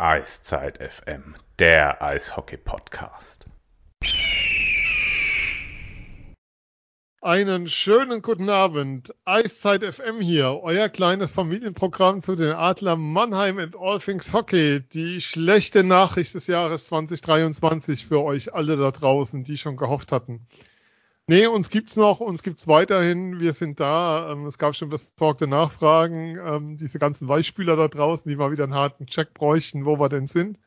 Eiszeit FM, der Eishockey-Podcast. Einen schönen guten Abend. Eiszeit FM hier, euer kleines Familienprogramm zu den Adler Mannheim and All Things Hockey. Die schlechte Nachricht des Jahres 2023 für euch alle da draußen, die schon gehofft hatten. Nee, uns gibt's noch, uns gibt's weiterhin. Wir sind da. Ähm, es gab schon besorgte Nachfragen. Ähm, diese ganzen Weichspüler da draußen, die mal wieder einen harten Check bräuchten, wo wir denn sind.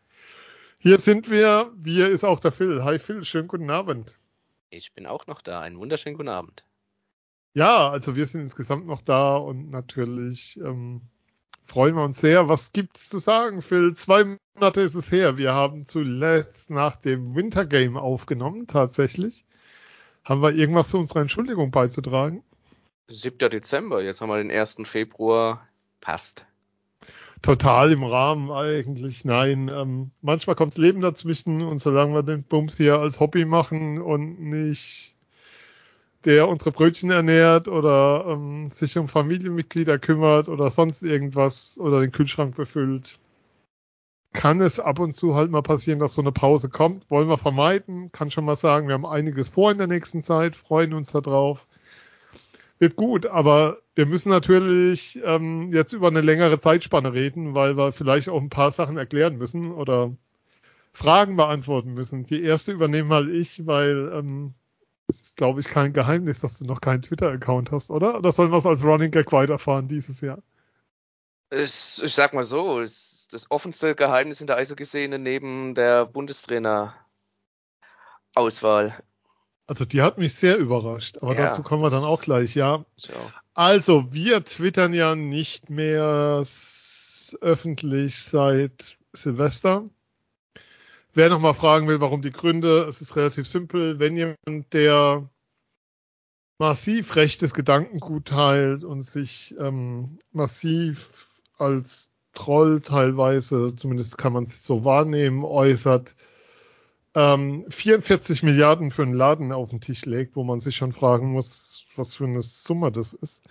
Hier sind wir. Wir ist auch der Phil. Hi Phil, schönen guten Abend. Ich bin auch noch da. Einen wunderschönen guten Abend. Ja, also wir sind insgesamt noch da und natürlich ähm, freuen wir uns sehr. Was gibt's zu sagen, Phil? Zwei Monate ist es her. Wir haben zuletzt nach dem Wintergame aufgenommen, tatsächlich. Haben wir irgendwas zu unserer Entschuldigung beizutragen? 7. Dezember, jetzt haben wir den 1. Februar. Passt. Total im Rahmen eigentlich. Nein, ähm, manchmal kommt Leben dazwischen und solange wir den Bums hier als Hobby machen und nicht der unsere Brötchen ernährt oder ähm, sich um Familienmitglieder kümmert oder sonst irgendwas oder den Kühlschrank befüllt, kann es ab und zu halt mal passieren, dass so eine Pause kommt. Wollen wir vermeiden. Kann schon mal sagen, wir haben einiges vor in der nächsten Zeit, freuen uns darauf. Wird gut, aber wir müssen natürlich ähm, jetzt über eine längere Zeitspanne reden, weil wir vielleicht auch ein paar Sachen erklären müssen oder Fragen beantworten müssen. Die erste übernehme mal ich, weil ähm, es ist, glaube ich, kein Geheimnis, dass du noch keinen Twitter-Account hast, oder? Oder sollen wir es als Running Gag weiterfahren dieses Jahr? Ich, ich sag mal so, es das offenste Geheimnis in der Eishockey-Szene neben der Bundestrainer-Auswahl. Also die hat mich sehr überrascht, aber ja. dazu kommen wir dann auch gleich, ja. So. Also wir twittern ja nicht mehr öffentlich seit Silvester. Wer nochmal fragen will, warum die Gründe, es ist relativ simpel. Wenn jemand, der massiv rechtes Gedankengut teilt und sich ähm, massiv als Troll teilweise, zumindest kann man es so wahrnehmen, äußert, ähm, 44 Milliarden für einen Laden auf den Tisch legt, wo man sich schon fragen muss, was für eine Summe das ist.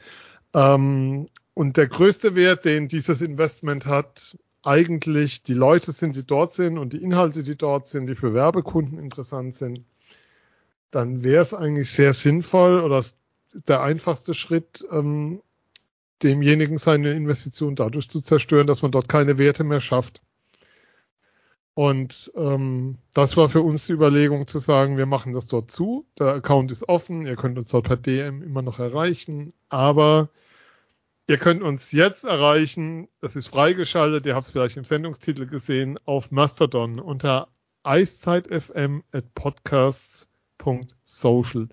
Ähm, und der größte Wert, den dieses Investment hat, eigentlich die Leute sind, die dort sind und die Inhalte, die dort sind, die für Werbekunden interessant sind, dann wäre es eigentlich sehr sinnvoll oder der einfachste Schritt, ähm, demjenigen seine Investition dadurch zu zerstören, dass man dort keine Werte mehr schafft. Und ähm, das war für uns die Überlegung zu sagen, wir machen das dort zu. Der Account ist offen, ihr könnt uns dort per DM immer noch erreichen, aber ihr könnt uns jetzt erreichen, das ist freigeschaltet, ihr habt es vielleicht im Sendungstitel gesehen, auf Mastodon unter eiszeitfm at podcasts.social.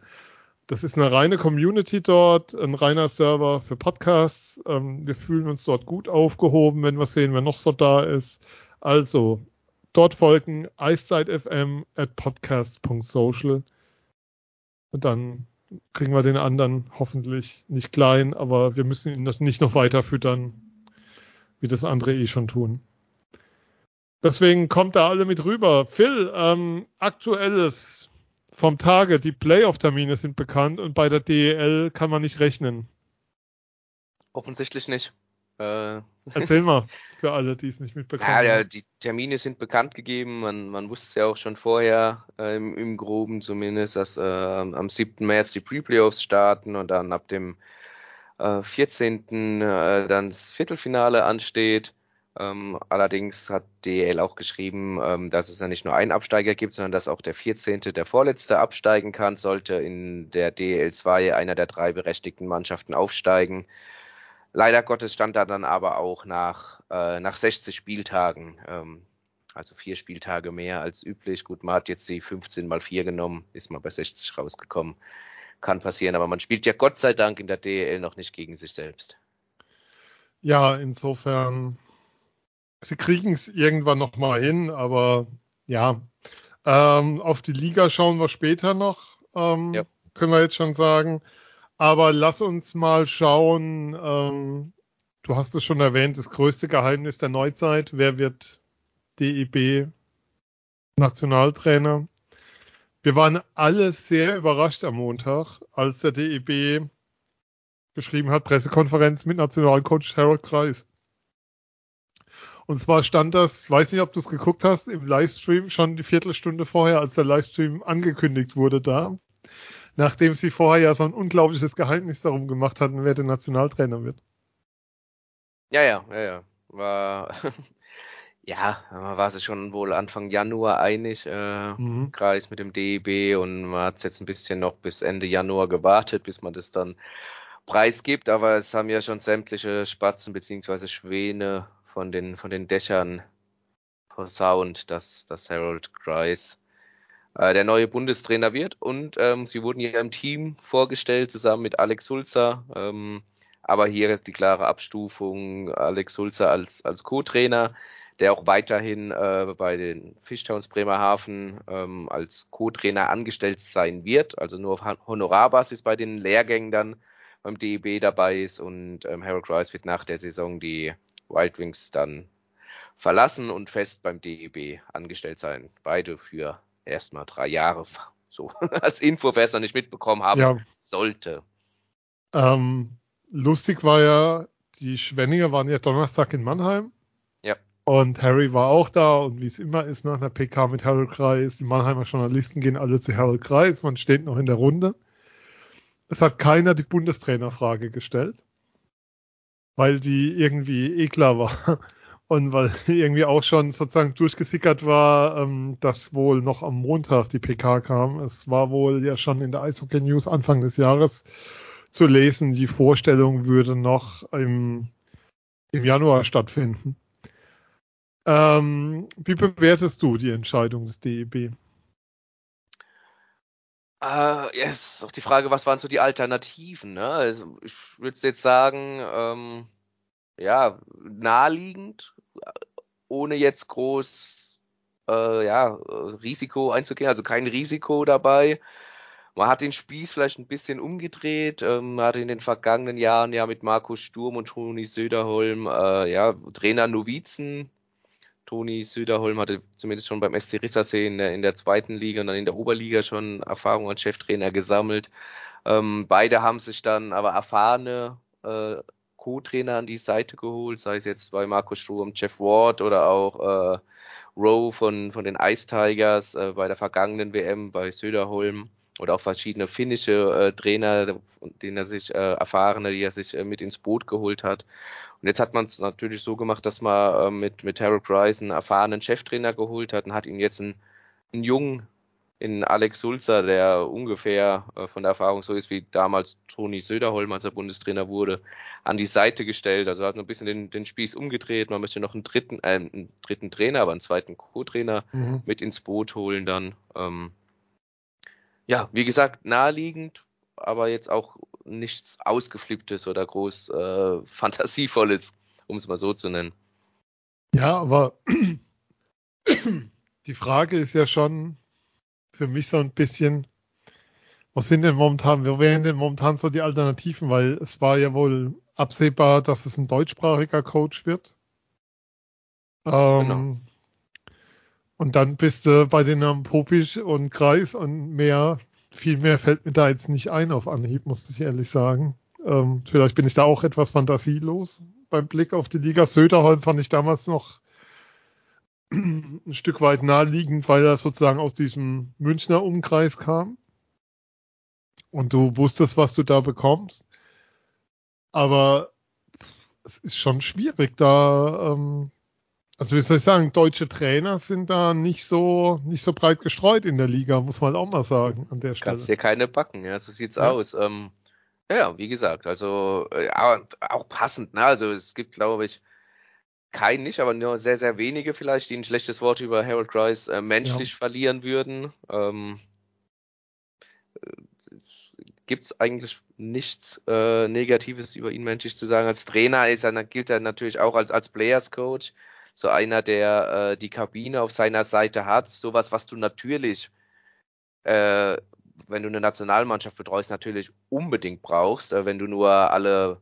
Das ist eine reine Community dort, ein reiner Server für Podcasts. Ähm, wir fühlen uns dort gut aufgehoben, wenn wir sehen, wer noch so da ist. Also dort folgen eiszeit.fm at podcast.social und dann kriegen wir den anderen hoffentlich nicht klein, aber wir müssen ihn nicht noch weiter füttern, wie das andere eh schon tun. Deswegen kommt da alle mit rüber. Phil, ähm, aktuelles vom Tage, die Playoff-Termine sind bekannt und bei der DEL kann man nicht rechnen. Offensichtlich nicht. Äh, Erzähl mal für alle, die es nicht mitbekommen ja, ja, die Termine sind bekannt gegeben. Man, man wusste es ja auch schon vorher, äh, im, im, Groben zumindest, dass äh, am 7. März die Pre-Playoffs starten und dann ab dem äh, 14. Äh, dann das Viertelfinale ansteht. Ähm, allerdings hat DL auch geschrieben, ähm, dass es ja nicht nur einen Absteiger gibt, sondern dass auch der 14., der Vorletzte absteigen kann, sollte in der DL2 einer der drei berechtigten Mannschaften aufsteigen. Leider Gottes stand da dann aber auch nach, äh, nach 60 Spieltagen, ähm, also vier Spieltage mehr als üblich. Gut, man hat jetzt die 15 mal 4 genommen, ist mal bei 60 rausgekommen. Kann passieren, aber man spielt ja Gott sei Dank in der DL noch nicht gegen sich selbst. Ja, insofern sie kriegen es irgendwann noch mal hin, aber ja, ähm, auf die Liga schauen wir später noch, ähm, ja. können wir jetzt schon sagen. Aber lass uns mal schauen. Ähm, du hast es schon erwähnt, das größte Geheimnis der Neuzeit. Wer wird DEB Nationaltrainer? Wir waren alle sehr überrascht am Montag, als der DEB geschrieben hat, Pressekonferenz mit Nationalcoach Harold Kreis. Und zwar stand das, weiß nicht, ob du es geguckt hast, im Livestream schon die Viertelstunde vorher, als der Livestream angekündigt wurde da. Nachdem sie vorher ja so ein unglaubliches Geheimnis darum gemacht hatten, wer der Nationaltrainer wird. Ja, ja, ja, ja. War, ja, man war sich schon wohl Anfang Januar einig, äh, mhm. Kreis mit dem DEB und man hat jetzt ein bisschen noch bis Ende Januar gewartet, bis man das dann preisgibt, aber es haben ja schon sämtliche Spatzen beziehungsweise Schwäne von den, von den Dächern versaunt, dass, dass Harold Kreis äh, der neue Bundestrainer wird. Und ähm, sie wurden hier im Team vorgestellt, zusammen mit Alex Sulzer, ähm, aber hier die klare Abstufung, Alex Sulzer als, als Co-Trainer, der auch weiterhin äh, bei den Fischtowns Bremerhaven ähm, als Co-Trainer angestellt sein wird, also nur auf Honorarbasis bei den Lehrgängen dann beim DEB dabei ist. Und ähm, Harold Rice wird nach der Saison die Wild Wings dann verlassen und fest beim DEB angestellt sein. Beide für erstmal drei Jahre. So als Info, wer es noch nicht mitbekommen haben ja. sollte. Ähm, lustig war ja, die Schwenninger waren ja Donnerstag in Mannheim. Ja. Und Harry war auch da und wie es immer ist nach einer PK mit Harold Kreis, die Mannheimer Journalisten gehen alle zu Harold Kreis, man steht noch in der Runde. Es hat keiner die Bundestrainerfrage gestellt, weil die irgendwie eh klar war. Und weil irgendwie auch schon sozusagen durchgesickert war, ähm, dass wohl noch am Montag die PK kam. Es war wohl ja schon in der Eishockey News Anfang des Jahres zu lesen, die Vorstellung würde noch im, im Januar stattfinden. Ähm, wie bewertest du die Entscheidung des DEB? Äh, ja, ist auch die Frage, was waren so die Alternativen? Ne? Also ich würde jetzt sagen, ähm, ja, naheliegend, ohne jetzt groß äh, ja, Risiko einzugehen, also kein Risiko dabei. Man hat den Spieß vielleicht ein bisschen umgedreht, ähm, man hat in den vergangenen Jahren ja mit Markus Sturm und Toni Söderholm äh, ja, Trainer Novizen Toni Söderholm hatte zumindest schon beim SC Rissersee in der, in der zweiten Liga und dann in der Oberliga schon Erfahrung als Cheftrainer gesammelt. Ähm, beide haben sich dann aber erfahrene äh, Co-Trainer an die Seite geholt, sei es jetzt bei Markus Sturm, Jeff Ward oder auch äh, Rowe von, von den Ice Tigers äh, bei der vergangenen WM bei Söderholm oder auch verschiedene finnische äh, Trainer, denen er sich äh, erfahrene, die er sich äh, mit ins Boot geholt hat. Und jetzt hat man es natürlich so gemacht, dass man äh, mit, mit Harold Rice einen erfahrenen Cheftrainer geholt hat und hat ihn jetzt einen, einen jungen in Alex Sulzer, der ungefähr äh, von der Erfahrung so ist wie damals Toni Söderholm, als er Bundestrainer wurde, an die Seite gestellt. Also hat noch ein bisschen den, den Spieß umgedreht. Man möchte noch einen dritten, äh, einen dritten Trainer, aber einen zweiten Co-Trainer mhm. mit ins Boot holen dann. Ähm, ja, wie gesagt, naheliegend, aber jetzt auch nichts Ausgeflipptes oder groß äh, Fantasievolles, um es mal so zu nennen. Ja, aber die Frage ist ja schon für mich so ein bisschen, was sind denn momentan, wer wären denn momentan so die Alternativen? Weil es war ja wohl absehbar, dass es ein deutschsprachiger Coach wird. Ähm, genau. Und dann bist du bei den Namen Popisch und Kreis und mehr viel mehr fällt mir da jetzt nicht ein auf Anhieb, muss ich ehrlich sagen. Ähm, vielleicht bin ich da auch etwas fantasielos beim Blick auf die Liga. Söderholm fand ich damals noch ein Stück weit naheliegend, weil er sozusagen aus diesem Münchner Umkreis kam. Und du wusstest, was du da bekommst. Aber es ist schon schwierig, da ähm, also wie soll ich sagen, deutsche Trainer sind da nicht so nicht so breit gestreut in der Liga, muss man auch mal sagen an der Stelle. Kannst dir keine backen, ja, so sieht's ja. aus. Ähm, ja, wie gesagt, also äh, auch passend, ne? Also es gibt, glaube ich, keinen nicht, aber nur sehr, sehr wenige vielleicht, die ein schlechtes Wort über Harold Grice äh, menschlich ja. verlieren würden. Ähm, äh, gibt's eigentlich nichts äh, Negatives über ihn menschlich zu sagen. Als Trainer ist er, gilt er natürlich auch als, als Players Coach so einer, der äh, die Kabine auf seiner Seite hat, sowas, was du natürlich, äh, wenn du eine Nationalmannschaft betreust, natürlich unbedingt brauchst, äh, wenn du nur alle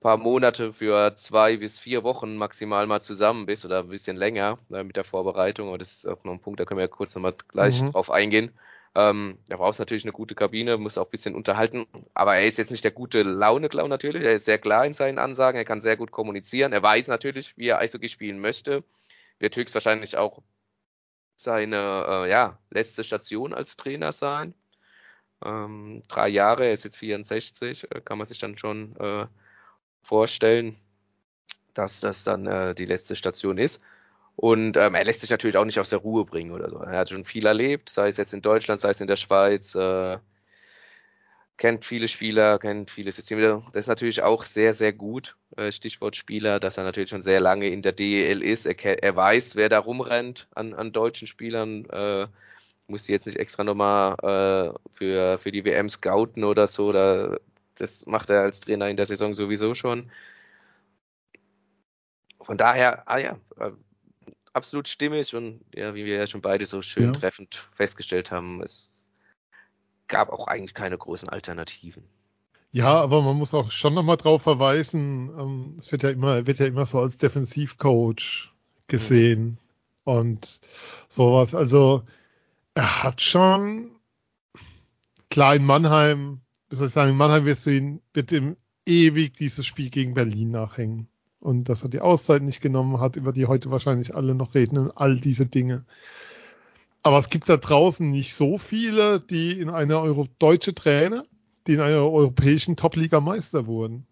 paar Monate für zwei bis vier Wochen maximal mal zusammen bist oder ein bisschen länger äh, mit der Vorbereitung. Aber das ist auch noch ein Punkt, da können wir ja kurz nochmal gleich mhm. drauf eingehen. Ähm, er braucht natürlich eine gute Kabine, muss auch ein bisschen unterhalten, aber er ist jetzt nicht der gute Laune-Clown natürlich. Er ist sehr klar in seinen Ansagen, er kann sehr gut kommunizieren. Er weiß natürlich, wie er Eishockey spielen möchte. Wird höchstwahrscheinlich auch seine äh, ja, letzte Station als Trainer sein. Ähm, drei Jahre, er ist jetzt 64, äh, kann man sich dann schon äh, vorstellen, dass das dann äh, die letzte Station ist. Und ähm, er lässt sich natürlich auch nicht aus der Ruhe bringen oder so. Er hat schon viel erlebt, sei es jetzt in Deutschland, sei es in der Schweiz, äh, kennt viele Spieler, kennt viele Systeme. Das ist natürlich auch sehr, sehr gut, äh, Stichwort Spieler, dass er natürlich schon sehr lange in der DEL ist. Er, er weiß, wer da rumrennt an, an deutschen Spielern. Äh, muss sie jetzt nicht extra nochmal äh, für, für die WM scouten oder so. Da, das macht er als Trainer in der Saison sowieso schon. Von daher, ah ja, äh, absolut stimmig und ja, wie wir ja schon beide so schön ja. treffend festgestellt haben, es gab auch eigentlich keine großen Alternativen. Ja, aber man muss auch schon nochmal drauf verweisen, ähm, es wird ja immer, wird ja immer so als Defensivcoach gesehen mhm. und sowas. Also er hat schon, klar in Mannheim, wie soll ich sagen, in Mannheim wirst du ihn, wird ihm ewig dieses Spiel gegen Berlin nachhängen. Und dass er die Auszeit nicht genommen hat, über die heute wahrscheinlich alle noch reden und all diese Dinge. Aber es gibt da draußen nicht so viele, die in einer Euro deutsche Trainer, die in einer europäischen Top-Liga Meister wurden.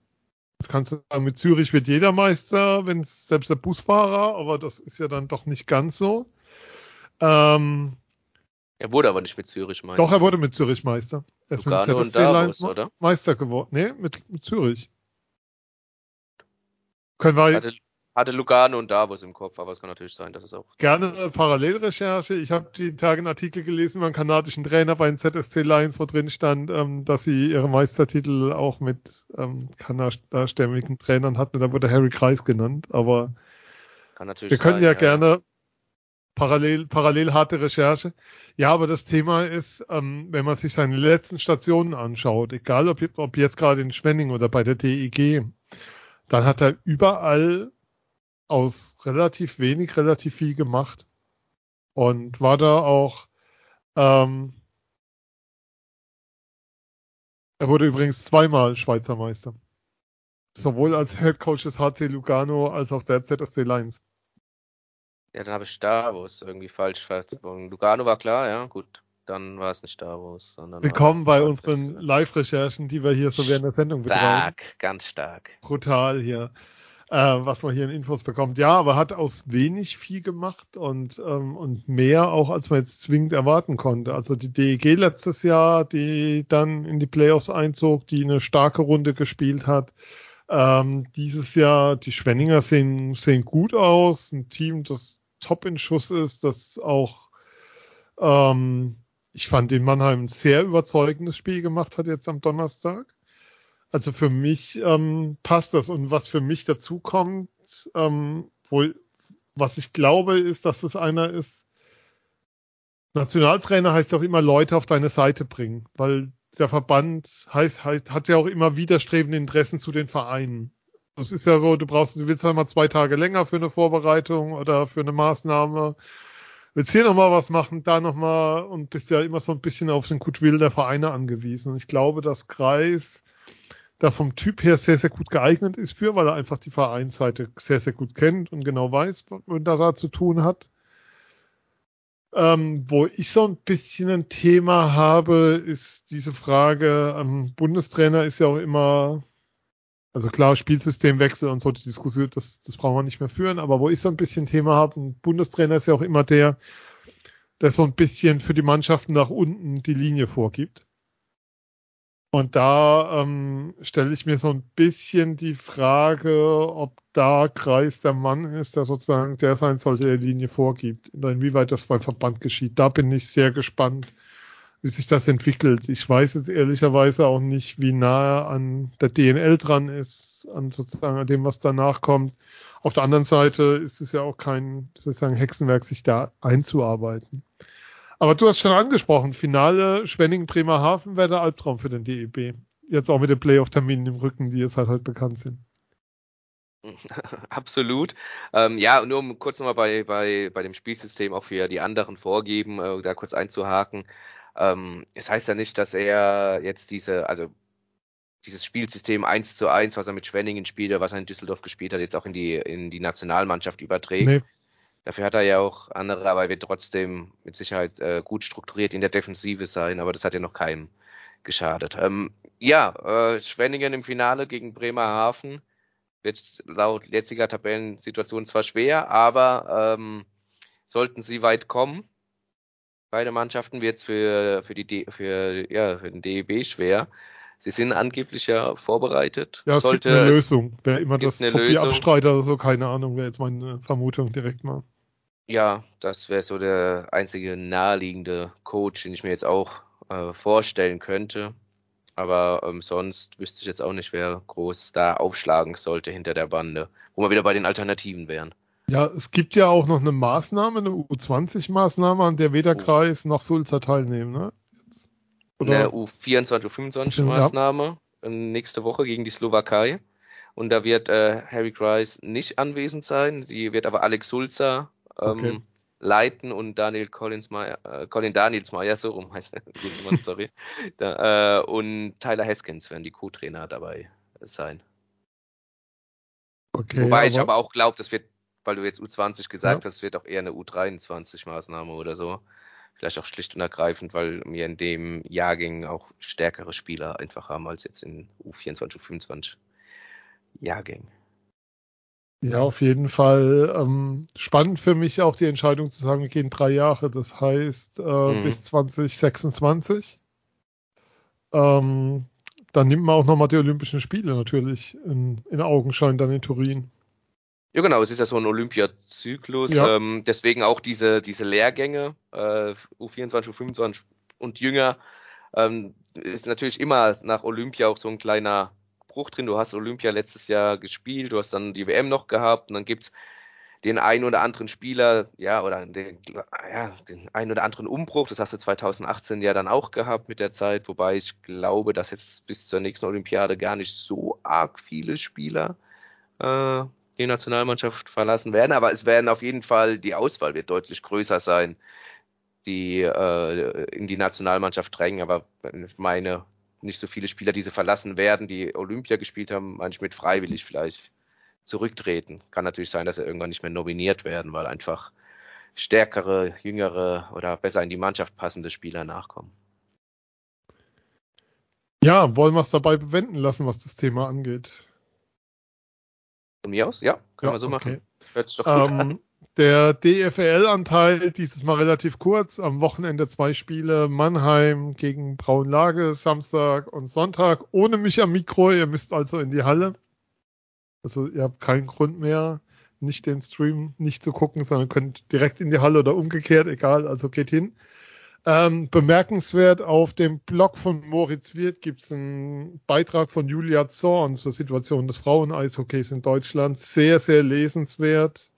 Das kannst du sagen, mit Zürich wird jeder Meister, wenn es selbst der Busfahrer, aber das ist ja dann doch nicht ganz so. Ähm, er wurde aber nicht mit Zürich Meister. Doch, er wurde mit Zürich Meister. Er ist Lugano mit ZSC Davos, oder? Meister geworden. Nee, mit, mit Zürich. Können wir hatte, hatte Lugano und Davos im Kopf, aber es kann natürlich sein, dass es auch. Gerne Parallelrecherche. Ich habe die Tage einen Artikel gelesen über einen kanadischen Trainer bei den ZSC Lions, wo drin stand, ähm, dass sie ihre Meistertitel auch mit ähm, kanadastämmigen Trainern hatten. Da wurde Harry Kreis genannt, aber wir können sein, ja, ja, gerne parallel, parallel harte Recherche. Ja, aber das Thema ist, ähm, wenn man sich seine letzten Stationen anschaut, egal ob, ob jetzt gerade in Schwenning oder bei der DEG, dann hat er überall aus relativ wenig relativ viel gemacht und war da auch ähm, er wurde übrigens zweimal Schweizer Meister. Sowohl als Head Coach des HC Lugano als auch der ZSC Lions. Ja, dann habe ich Davos irgendwie falsch verzogen. Lugano war klar, ja, gut. Dann war es nicht Davos. Sondern Willkommen bei unseren Live-Recherchen, die wir hier so während der Sendung betreiben. Stark, ganz stark. Brutal hier, äh, was man hier in Infos bekommt. Ja, aber hat aus wenig viel gemacht und, ähm, und mehr auch, als man jetzt zwingend erwarten konnte. Also die DEG letztes Jahr, die dann in die Playoffs einzog, die eine starke Runde gespielt hat. Ähm, dieses Jahr, die Schwenninger sehen, sehen gut aus. Ein Team, das top in Schuss ist, dass auch ähm, ich fand den Mannheim ein sehr überzeugendes Spiel gemacht hat jetzt am Donnerstag. Also für mich ähm, passt das und was für mich dazu kommt, ähm, wohl, was ich glaube, ist, dass es einer ist. Nationaltrainer heißt auch immer Leute auf deine Seite bringen, weil der Verband heißt, heißt, hat ja auch immer widerstrebende Interessen zu den Vereinen. Das ist ja so, du brauchst, du willst halt mal zwei Tage länger für eine Vorbereitung oder für eine Maßnahme. Willst hier nochmal was machen, da nochmal und bist ja immer so ein bisschen auf den Goodwill der Vereine angewiesen. Und ich glaube, dass Kreis da vom Typ her sehr, sehr gut geeignet ist für, weil er einfach die Vereinsseite sehr, sehr gut kennt und genau weiß, was man da zu tun hat. Ähm, wo ich so ein bisschen ein Thema habe, ist diese Frage, ähm, Bundestrainer ist ja auch immer also klar, Spielsystemwechsel und so, die Diskussion, das, das brauchen wir nicht mehr führen, aber wo ich so ein bisschen Thema habe, ein Bundestrainer ist ja auch immer der, der so ein bisschen für die Mannschaften nach unten die Linie vorgibt. Und da ähm, stelle ich mir so ein bisschen die Frage, ob da Kreis der Mann ist, der sozusagen der sein sollte, der Linie vorgibt. Inwieweit das beim Verband geschieht. Da bin ich sehr gespannt, wie sich das entwickelt. Ich weiß jetzt ehrlicherweise auch nicht, wie nahe an der DNL dran ist, an sozusagen an dem, was danach kommt. Auf der anderen Seite ist es ja auch kein sozusagen Hexenwerk, sich da einzuarbeiten. Aber du hast schon angesprochen, Finale Schwenning-Bremerhaven wäre der Albtraum für den DEB. Jetzt auch mit den Playoff-Terminen im Rücken, die jetzt halt halt bekannt sind. Absolut. Ähm, ja, nur um kurz nochmal bei, bei, bei dem Spielsystem auch für die anderen vorgeben, äh, da kurz einzuhaken. Ähm, es heißt ja nicht, dass er jetzt diese, also dieses Spielsystem 1 zu 1, was er mit Schwenningen spielt oder was er in Düsseldorf gespielt hat, jetzt auch in die, in die Nationalmannschaft überträgt. Nee. Dafür hat er ja auch andere, aber er wird trotzdem mit Sicherheit äh, gut strukturiert in der Defensive sein, aber das hat ja noch keinem geschadet. Ähm, ja, äh, Schwenningen im Finale gegen Bremerhaven wird laut jetziger Tabellensituation zwar schwer, aber ähm, sollten sie weit kommen, beide Mannschaften wird es für, für, die für, ja, für den DEB schwer. Sie sind angeblich ja vorbereitet. Ja, es Sollte, gibt eine Lösung. Wer immer das Topi abstreitet oder so, keine Ahnung, wäre jetzt meine Vermutung direkt mal. Ja, das wäre so der einzige naheliegende Coach, den ich mir jetzt auch äh, vorstellen könnte. Aber ähm, sonst wüsste ich jetzt auch nicht, wer groß da aufschlagen sollte hinter der Bande, wo wir wieder bei den Alternativen wären. Ja, es gibt ja auch noch eine Maßnahme, eine U20-Maßnahme, an der weder oh. Kreis noch Sulzer teilnehmen, ne? Oder? Eine U24, U25-Maßnahme ja. nächste Woche gegen die Slowakei. Und da wird äh, Harry Kreis nicht anwesend sein. Die wird aber Alex Sulzer ähm, okay. leiten und Daniel Collins äh, Colin Danielsmeier, so rum heißt er, sorry. da, äh, und Tyler Haskins werden die Co-Trainer dabei sein. Okay, Wobei aber ich aber auch glaube, das wird, weil du jetzt U20 gesagt ja. hast, wird auch eher eine U23-Maßnahme oder so. Vielleicht auch schlicht und ergreifend, weil wir in dem Jahrgang auch stärkere Spieler einfach haben als jetzt in U24, U25 Jahrgängen. Ja, auf jeden Fall. Ähm, spannend für mich auch die Entscheidung zu sagen, wir gehen drei Jahre, das heißt äh, mhm. bis 2026. Ähm, dann nimmt man auch nochmal die Olympischen Spiele natürlich in, in Augenschein dann in Turin. Ja, genau, es ist ja so ein Olympiazyklus, ja. ähm, deswegen auch diese, diese Lehrgänge, äh, U24, U25 und jünger, ähm, ist natürlich immer nach Olympia auch so ein kleiner Bruch drin. Du hast Olympia letztes Jahr gespielt, du hast dann die WM noch gehabt und dann gibt's den einen oder anderen Spieler, ja, oder den, ja, den einen oder anderen Umbruch. Das hast du 2018 ja dann auch gehabt mit der Zeit, wobei ich glaube, dass jetzt bis zur nächsten Olympiade gar nicht so arg viele Spieler äh, die Nationalmannschaft verlassen werden. Aber es werden auf jeden Fall, die Auswahl wird deutlich größer sein, die äh, in die Nationalmannschaft drängen. Aber ich meine, nicht so viele Spieler, die sie verlassen werden, die Olympia gespielt haben, manchmal mit freiwillig vielleicht zurücktreten. Kann natürlich sein, dass sie irgendwann nicht mehr nominiert werden, weil einfach stärkere, jüngere oder besser in die Mannschaft passende Spieler nachkommen. Ja, wollen wir es dabei bewenden lassen, was das Thema angeht? Von mir aus? Ja, können ja, wir so okay. machen. Hört sich doch gut ähm, an. Der DFL-Anteil dieses Mal relativ kurz. Am Wochenende zwei Spiele. Mannheim gegen Braunlage, Samstag und Sonntag. Ohne mich am Mikro. Ihr müsst also in die Halle. Also ihr habt keinen Grund mehr, nicht den Stream nicht zu gucken, sondern könnt direkt in die Halle oder umgekehrt, egal. Also geht hin. Ähm, bemerkenswert, auf dem Blog von Moritz Wirth gibt es einen Beitrag von Julia Zorn zur Situation des Frauen-Eishockeys in Deutschland. Sehr, sehr lesenswert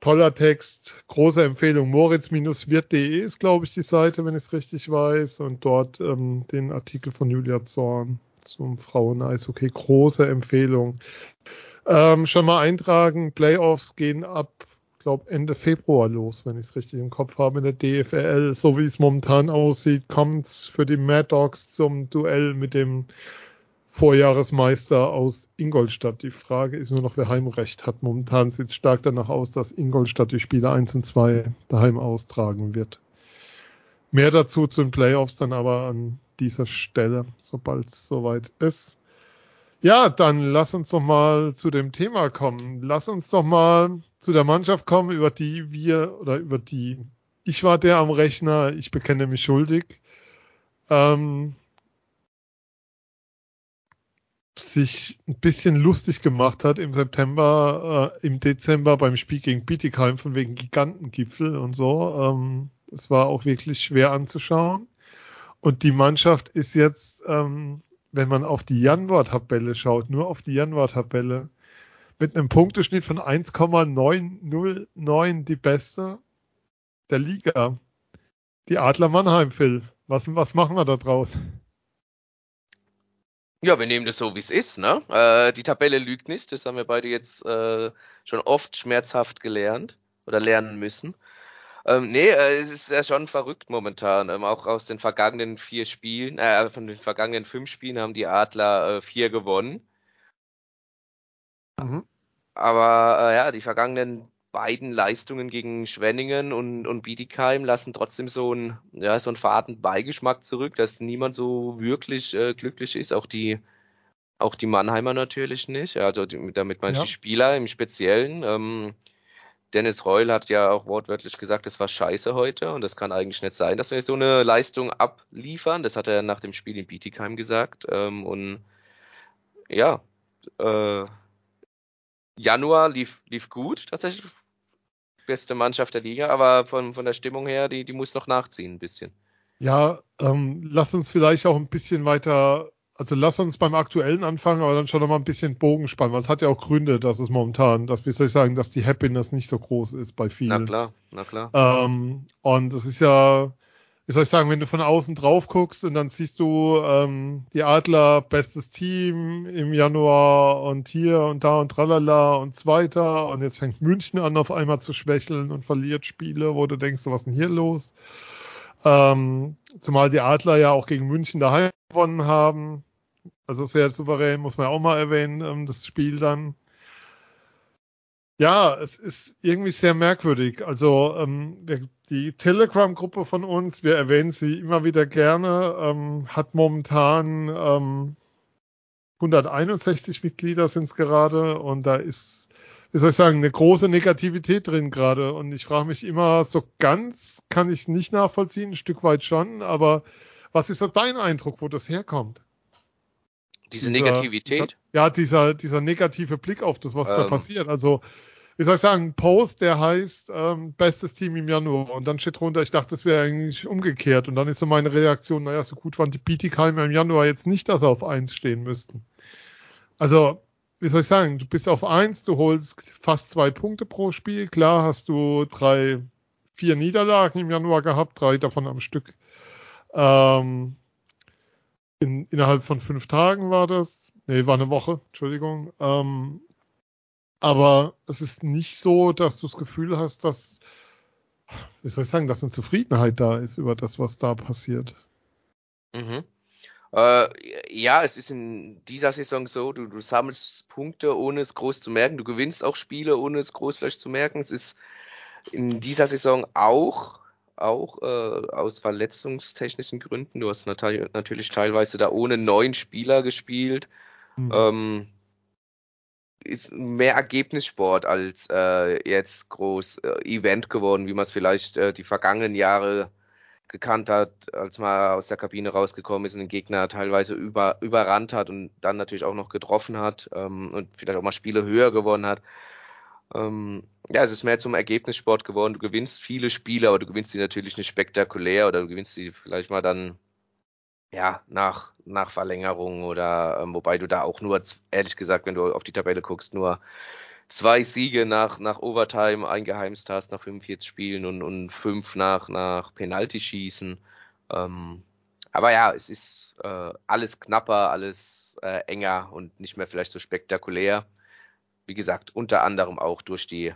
toller Text, große Empfehlung. Moritz-wirt.de ist, glaube ich, die Seite, wenn ich es richtig weiß. Und dort ähm, den Artikel von Julia Zorn zum Frauen-Eishockey. Große Empfehlung. Ähm, schon mal eintragen, Playoffs gehen ab, glaube Ende Februar los, wenn ich es richtig im Kopf habe, in der DFL. So wie es momentan aussieht, kommt es für die Mad Dogs zum Duell mit dem Vorjahresmeister aus Ingolstadt. Die Frage ist nur noch, wer Heimrecht hat. Momentan sieht es stark danach aus, dass Ingolstadt die Spiele 1 und 2 daheim austragen wird. Mehr dazu zu den Playoffs dann aber an dieser Stelle, sobald es soweit ist. Ja, dann lass uns doch mal zu dem Thema kommen. Lass uns doch mal zu der Mannschaft kommen, über die wir oder über die ich war der am Rechner, ich bekenne mich schuldig. Ähm, sich ein bisschen lustig gemacht hat im September, äh, im Dezember beim Spiel gegen Bietigheim von wegen Gigantengipfel und so. Ähm, es war auch wirklich schwer anzuschauen. Und die Mannschaft ist jetzt, ähm, wenn man auf die Januar-Tabelle schaut, nur auf die Januar-Tabelle, mit einem Punkteschnitt von 1,909 die beste der Liga. Die Adler Mannheim, Phil. Was, was machen wir da draus? Ja, wir nehmen das so, wie es ist. Ne? Äh, die Tabelle lügt nicht. Das haben wir beide jetzt äh, schon oft schmerzhaft gelernt oder lernen müssen. Ähm, nee, äh, es ist ja schon verrückt momentan. Ähm, auch aus den vergangenen vier Spielen, äh, von den vergangenen fünf Spielen haben die Adler äh, vier gewonnen. Mhm. Aber äh, ja, die vergangenen beiden Leistungen gegen Schwenningen und, und Bietigheim lassen trotzdem so einen, ja, so einen faden Beigeschmack zurück, dass niemand so wirklich äh, glücklich ist. Auch die, auch die Mannheimer natürlich nicht. Also die, damit man ja. die Spieler im Speziellen. Ähm, Dennis Reul hat ja auch wortwörtlich gesagt, es war scheiße heute und das kann eigentlich nicht sein, dass wir so eine Leistung abliefern. Das hat er nach dem Spiel in Bietigheim gesagt. Ähm, und ja, äh, Januar lief, lief gut, tatsächlich beste Mannschaft der Liga, aber von, von der Stimmung her, die, die muss noch nachziehen ein bisschen. Ja, ähm, lass uns vielleicht auch ein bisschen weiter, also lass uns beim aktuellen anfangen, aber dann schon noch mal ein bisschen Bogen spannen, weil es hat ja auch Gründe, dass es momentan, dass, wie soll ich sagen, dass die Happiness nicht so groß ist bei vielen. Na klar, na klar. Ähm, und es ist ja, wie soll ich sagen, wenn du von außen drauf guckst und dann siehst du ähm, die Adler, bestes Team im Januar und hier und da und tralala und zweiter und jetzt fängt München an auf einmal zu schwächeln und verliert Spiele, wo du denkst, so, was ist denn hier los? Ähm, zumal die Adler ja auch gegen München daheim gewonnen haben. Also sehr souverän, muss man ja auch mal erwähnen, ähm, das Spiel dann. Ja, es ist irgendwie sehr merkwürdig. Also ähm, die Telegram-Gruppe von uns, wir erwähnen sie immer wieder gerne, ähm, hat momentan ähm, 161 Mitglieder sind es gerade und da ist, wie soll ich sagen, eine große Negativität drin gerade. Und ich frage mich immer, so ganz kann ich nicht nachvollziehen, ein Stück weit schon, aber was ist so dein Eindruck, wo das herkommt? Diese dieser, Negativität? Dieser, ja, dieser, dieser negative Blick auf das, was ähm, da passiert. Also wie soll ich sagen, ein Post, der heißt ähm, bestes Team im Januar und dann steht drunter, ich dachte, das wäre eigentlich umgekehrt und dann ist so meine Reaktion, naja, so gut waren die Bietigheimer im Januar jetzt nicht, dass sie auf eins stehen müssten. Also, wie soll ich sagen, du bist auf eins, du holst fast zwei Punkte pro Spiel, klar hast du drei, vier Niederlagen im Januar gehabt, drei davon am Stück. Ähm, in, innerhalb von fünf Tagen war das, nee, war eine Woche, Entschuldigung. Ähm, aber es ist nicht so, dass du das Gefühl hast, dass, wie soll ich sagen, dass eine Zufriedenheit da ist über das, was da passiert. Mhm. Äh, ja, es ist in dieser Saison so, du, du sammelst Punkte, ohne es groß zu merken. Du gewinnst auch Spiele, ohne es groß vielleicht zu merken. Es ist in dieser Saison auch, auch äh, aus verletzungstechnischen Gründen. Du hast natürlich teilweise da ohne neun Spieler gespielt. Mhm. Ähm, ist mehr Ergebnissport als äh, jetzt groß äh, Event geworden, wie man es vielleicht äh, die vergangenen Jahre gekannt hat, als man aus der Kabine rausgekommen ist und den Gegner teilweise über, überrannt hat und dann natürlich auch noch getroffen hat ähm, und vielleicht auch mal Spiele höher gewonnen hat. Ähm, ja, es ist mehr zum Ergebnissport geworden. Du gewinnst viele Spiele, aber du gewinnst die natürlich nicht spektakulär oder du gewinnst die vielleicht mal dann ja, nach, nach Verlängerung oder ähm, wobei du da auch nur, ehrlich gesagt, wenn du auf die Tabelle guckst, nur zwei Siege nach, nach Overtime eingeheimst hast nach 45 Spielen und, und fünf nach, nach Penalty-Schießen. Ähm, aber ja, es ist äh, alles knapper, alles äh, enger und nicht mehr vielleicht so spektakulär. Wie gesagt, unter anderem auch durch die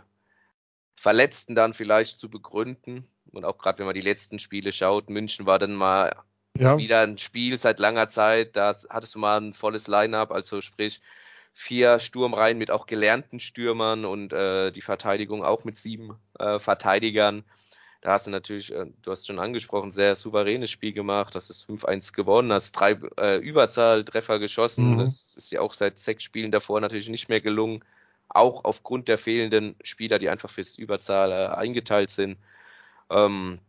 Verletzten dann vielleicht zu begründen. Und auch gerade wenn man die letzten Spiele schaut, München war dann mal ja. wieder ein Spiel seit langer Zeit. Da hattest du mal ein volles Line-up, also sprich vier Sturmreihen mit auch gelernten Stürmern und äh, die Verteidigung auch mit sieben äh, Verteidigern. Da hast du natürlich, äh, du hast schon angesprochen, sehr souveränes Spiel gemacht, hast es 5-1 gewonnen, hast drei äh, Überzahltreffer geschossen. Mhm. Das ist ja auch seit sechs Spielen davor natürlich nicht mehr gelungen. Auch aufgrund der fehlenden Spieler, die einfach fürs Überzahl äh, eingeteilt sind. Ähm,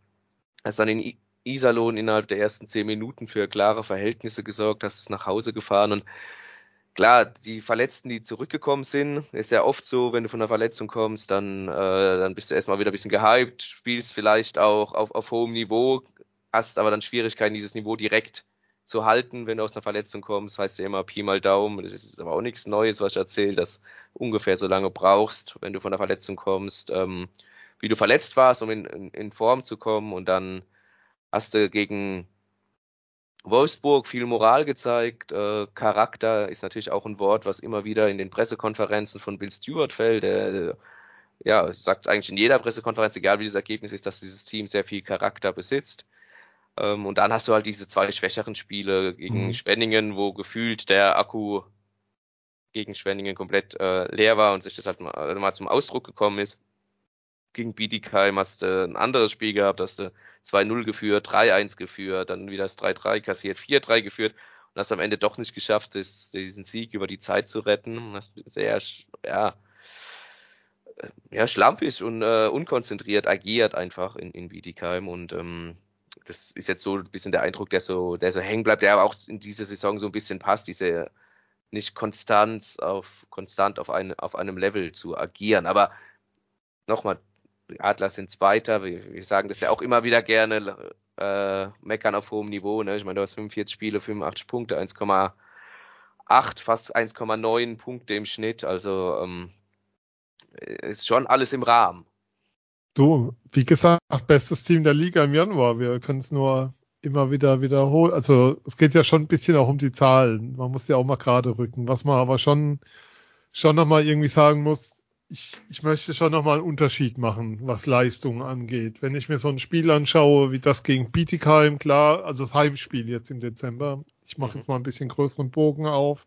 hast dann in Iserlohn innerhalb der ersten zehn Minuten für klare Verhältnisse gesorgt, hast es nach Hause gefahren und klar, die Verletzten, die zurückgekommen sind, ist ja oft so, wenn du von einer Verletzung kommst, dann, äh, dann bist du erstmal wieder ein bisschen gehypt, spielst vielleicht auch auf, auf hohem Niveau, hast aber dann Schwierigkeiten, dieses Niveau direkt zu halten, wenn du aus einer Verletzung kommst, heißt ja immer Pi mal Daumen, das ist aber auch nichts Neues, was ich erzähle, dass ungefähr so lange brauchst, wenn du von einer Verletzung kommst, ähm, wie du verletzt warst, um in, in, in Form zu kommen und dann hast du gegen Wolfsburg viel Moral gezeigt. Äh, Charakter ist natürlich auch ein Wort, was immer wieder in den Pressekonferenzen von Bill Stewart fällt. Der, ja, sagt eigentlich in jeder Pressekonferenz, egal wie das Ergebnis ist, dass dieses Team sehr viel Charakter besitzt. Ähm, und dann hast du halt diese zwei schwächeren Spiele gegen mhm. Schwenningen, wo gefühlt der Akku gegen Schwenningen komplett äh, leer war und sich das halt mal, also mal zum Ausdruck gekommen ist. Gegen Bietigheim hast du ein anderes Spiel gehabt, hast du 2-0 geführt, 3-1 geführt, dann wieder das 3-3 kassiert, 4-3 geführt und hast am Ende doch nicht geschafft, das, diesen Sieg über die Zeit zu retten. Hast sehr, ja, äh, ja, schlampig und äh, unkonzentriert agiert einfach in, in Bietigheim und ähm, das ist jetzt so ein bisschen der Eindruck, der so, der so hängen bleibt, der aber auch in dieser Saison so ein bisschen passt, diese nicht konstant auf, konstant auf, ein, auf einem Level zu agieren. Aber nochmal, Adler sind Zweiter, wir, wir sagen das ja auch immer wieder gerne, äh, meckern auf hohem Niveau. Ne? Ich meine, du hast 45 Spiele, 85 Punkte, 1,8, fast 1,9 Punkte im Schnitt. Also ähm, ist schon alles im Rahmen. Du, wie gesagt, bestes Team der Liga im Januar. Wir können es nur immer wieder wiederholen. Also es geht ja schon ein bisschen auch um die Zahlen. Man muss ja auch mal gerade rücken. Was man aber schon, schon nochmal irgendwie sagen muss, ich, ich möchte schon nochmal einen Unterschied machen, was Leistungen angeht. Wenn ich mir so ein Spiel anschaue, wie das gegen Bietigheim, klar, also das Heimspiel jetzt im Dezember. Ich mache mhm. jetzt mal ein bisschen größeren Bogen auf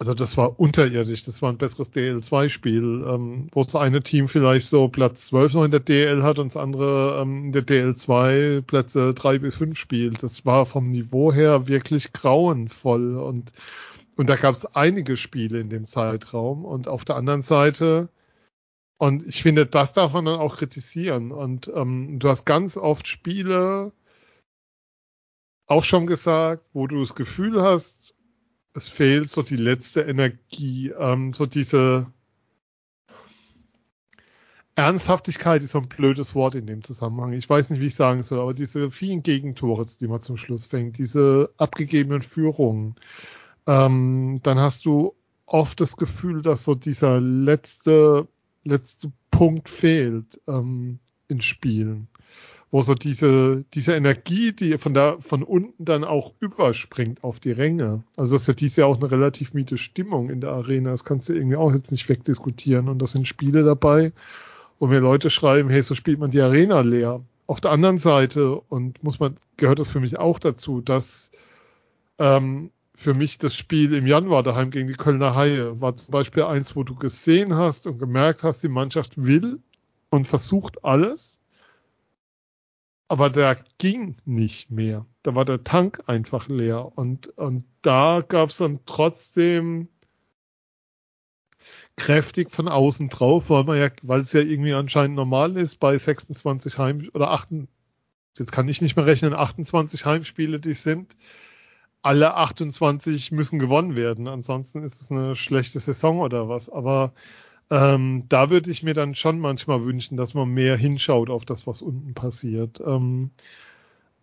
also das war unterirdisch, das war ein besseres DL2-Spiel, ähm, wo das eine Team vielleicht so Platz 12 noch in der DL hat und das andere ähm, in der DL2 Plätze 3 bis 5 spielt. Das war vom Niveau her wirklich grauenvoll und, und da gab es einige Spiele in dem Zeitraum und auf der anderen Seite und ich finde, das darf man dann auch kritisieren und ähm, du hast ganz oft Spiele auch schon gesagt, wo du das Gefühl hast, es fehlt so die letzte Energie, ähm, so diese Ernsthaftigkeit ist so ein blödes Wort in dem Zusammenhang. Ich weiß nicht, wie ich sagen soll, aber diese vielen Gegentore, die man zum Schluss fängt, diese abgegebenen Führungen, ähm, dann hast du oft das Gefühl, dass so dieser letzte, letzte Punkt fehlt ähm, in Spielen wo so diese, diese Energie, die von da, von unten dann auch überspringt auf die Ränge. Also das ist ja dies Jahr auch eine relativ miete Stimmung in der Arena. Das kannst du irgendwie auch jetzt nicht wegdiskutieren. Und das sind Spiele dabei, wo mir Leute schreiben, hey, so spielt man die Arena leer. Auf der anderen Seite, und muss man, gehört das für mich auch dazu, dass ähm, für mich das Spiel im Januar daheim gegen die Kölner Haie war zum Beispiel eins, wo du gesehen hast und gemerkt hast, die Mannschaft will und versucht alles aber der ging nicht mehr. Da war der Tank einfach leer. Und, und da gab es dann trotzdem kräftig von außen drauf, weil man ja, weil es ja irgendwie anscheinend normal ist bei 26 Heim oder 8, jetzt kann ich nicht mehr rechnen, 28 Heimspiele, die sind. Alle 28 müssen gewonnen werden. Ansonsten ist es eine schlechte Saison oder was. Aber ähm, da würde ich mir dann schon manchmal wünschen, dass man mehr hinschaut auf das, was unten passiert. Ähm,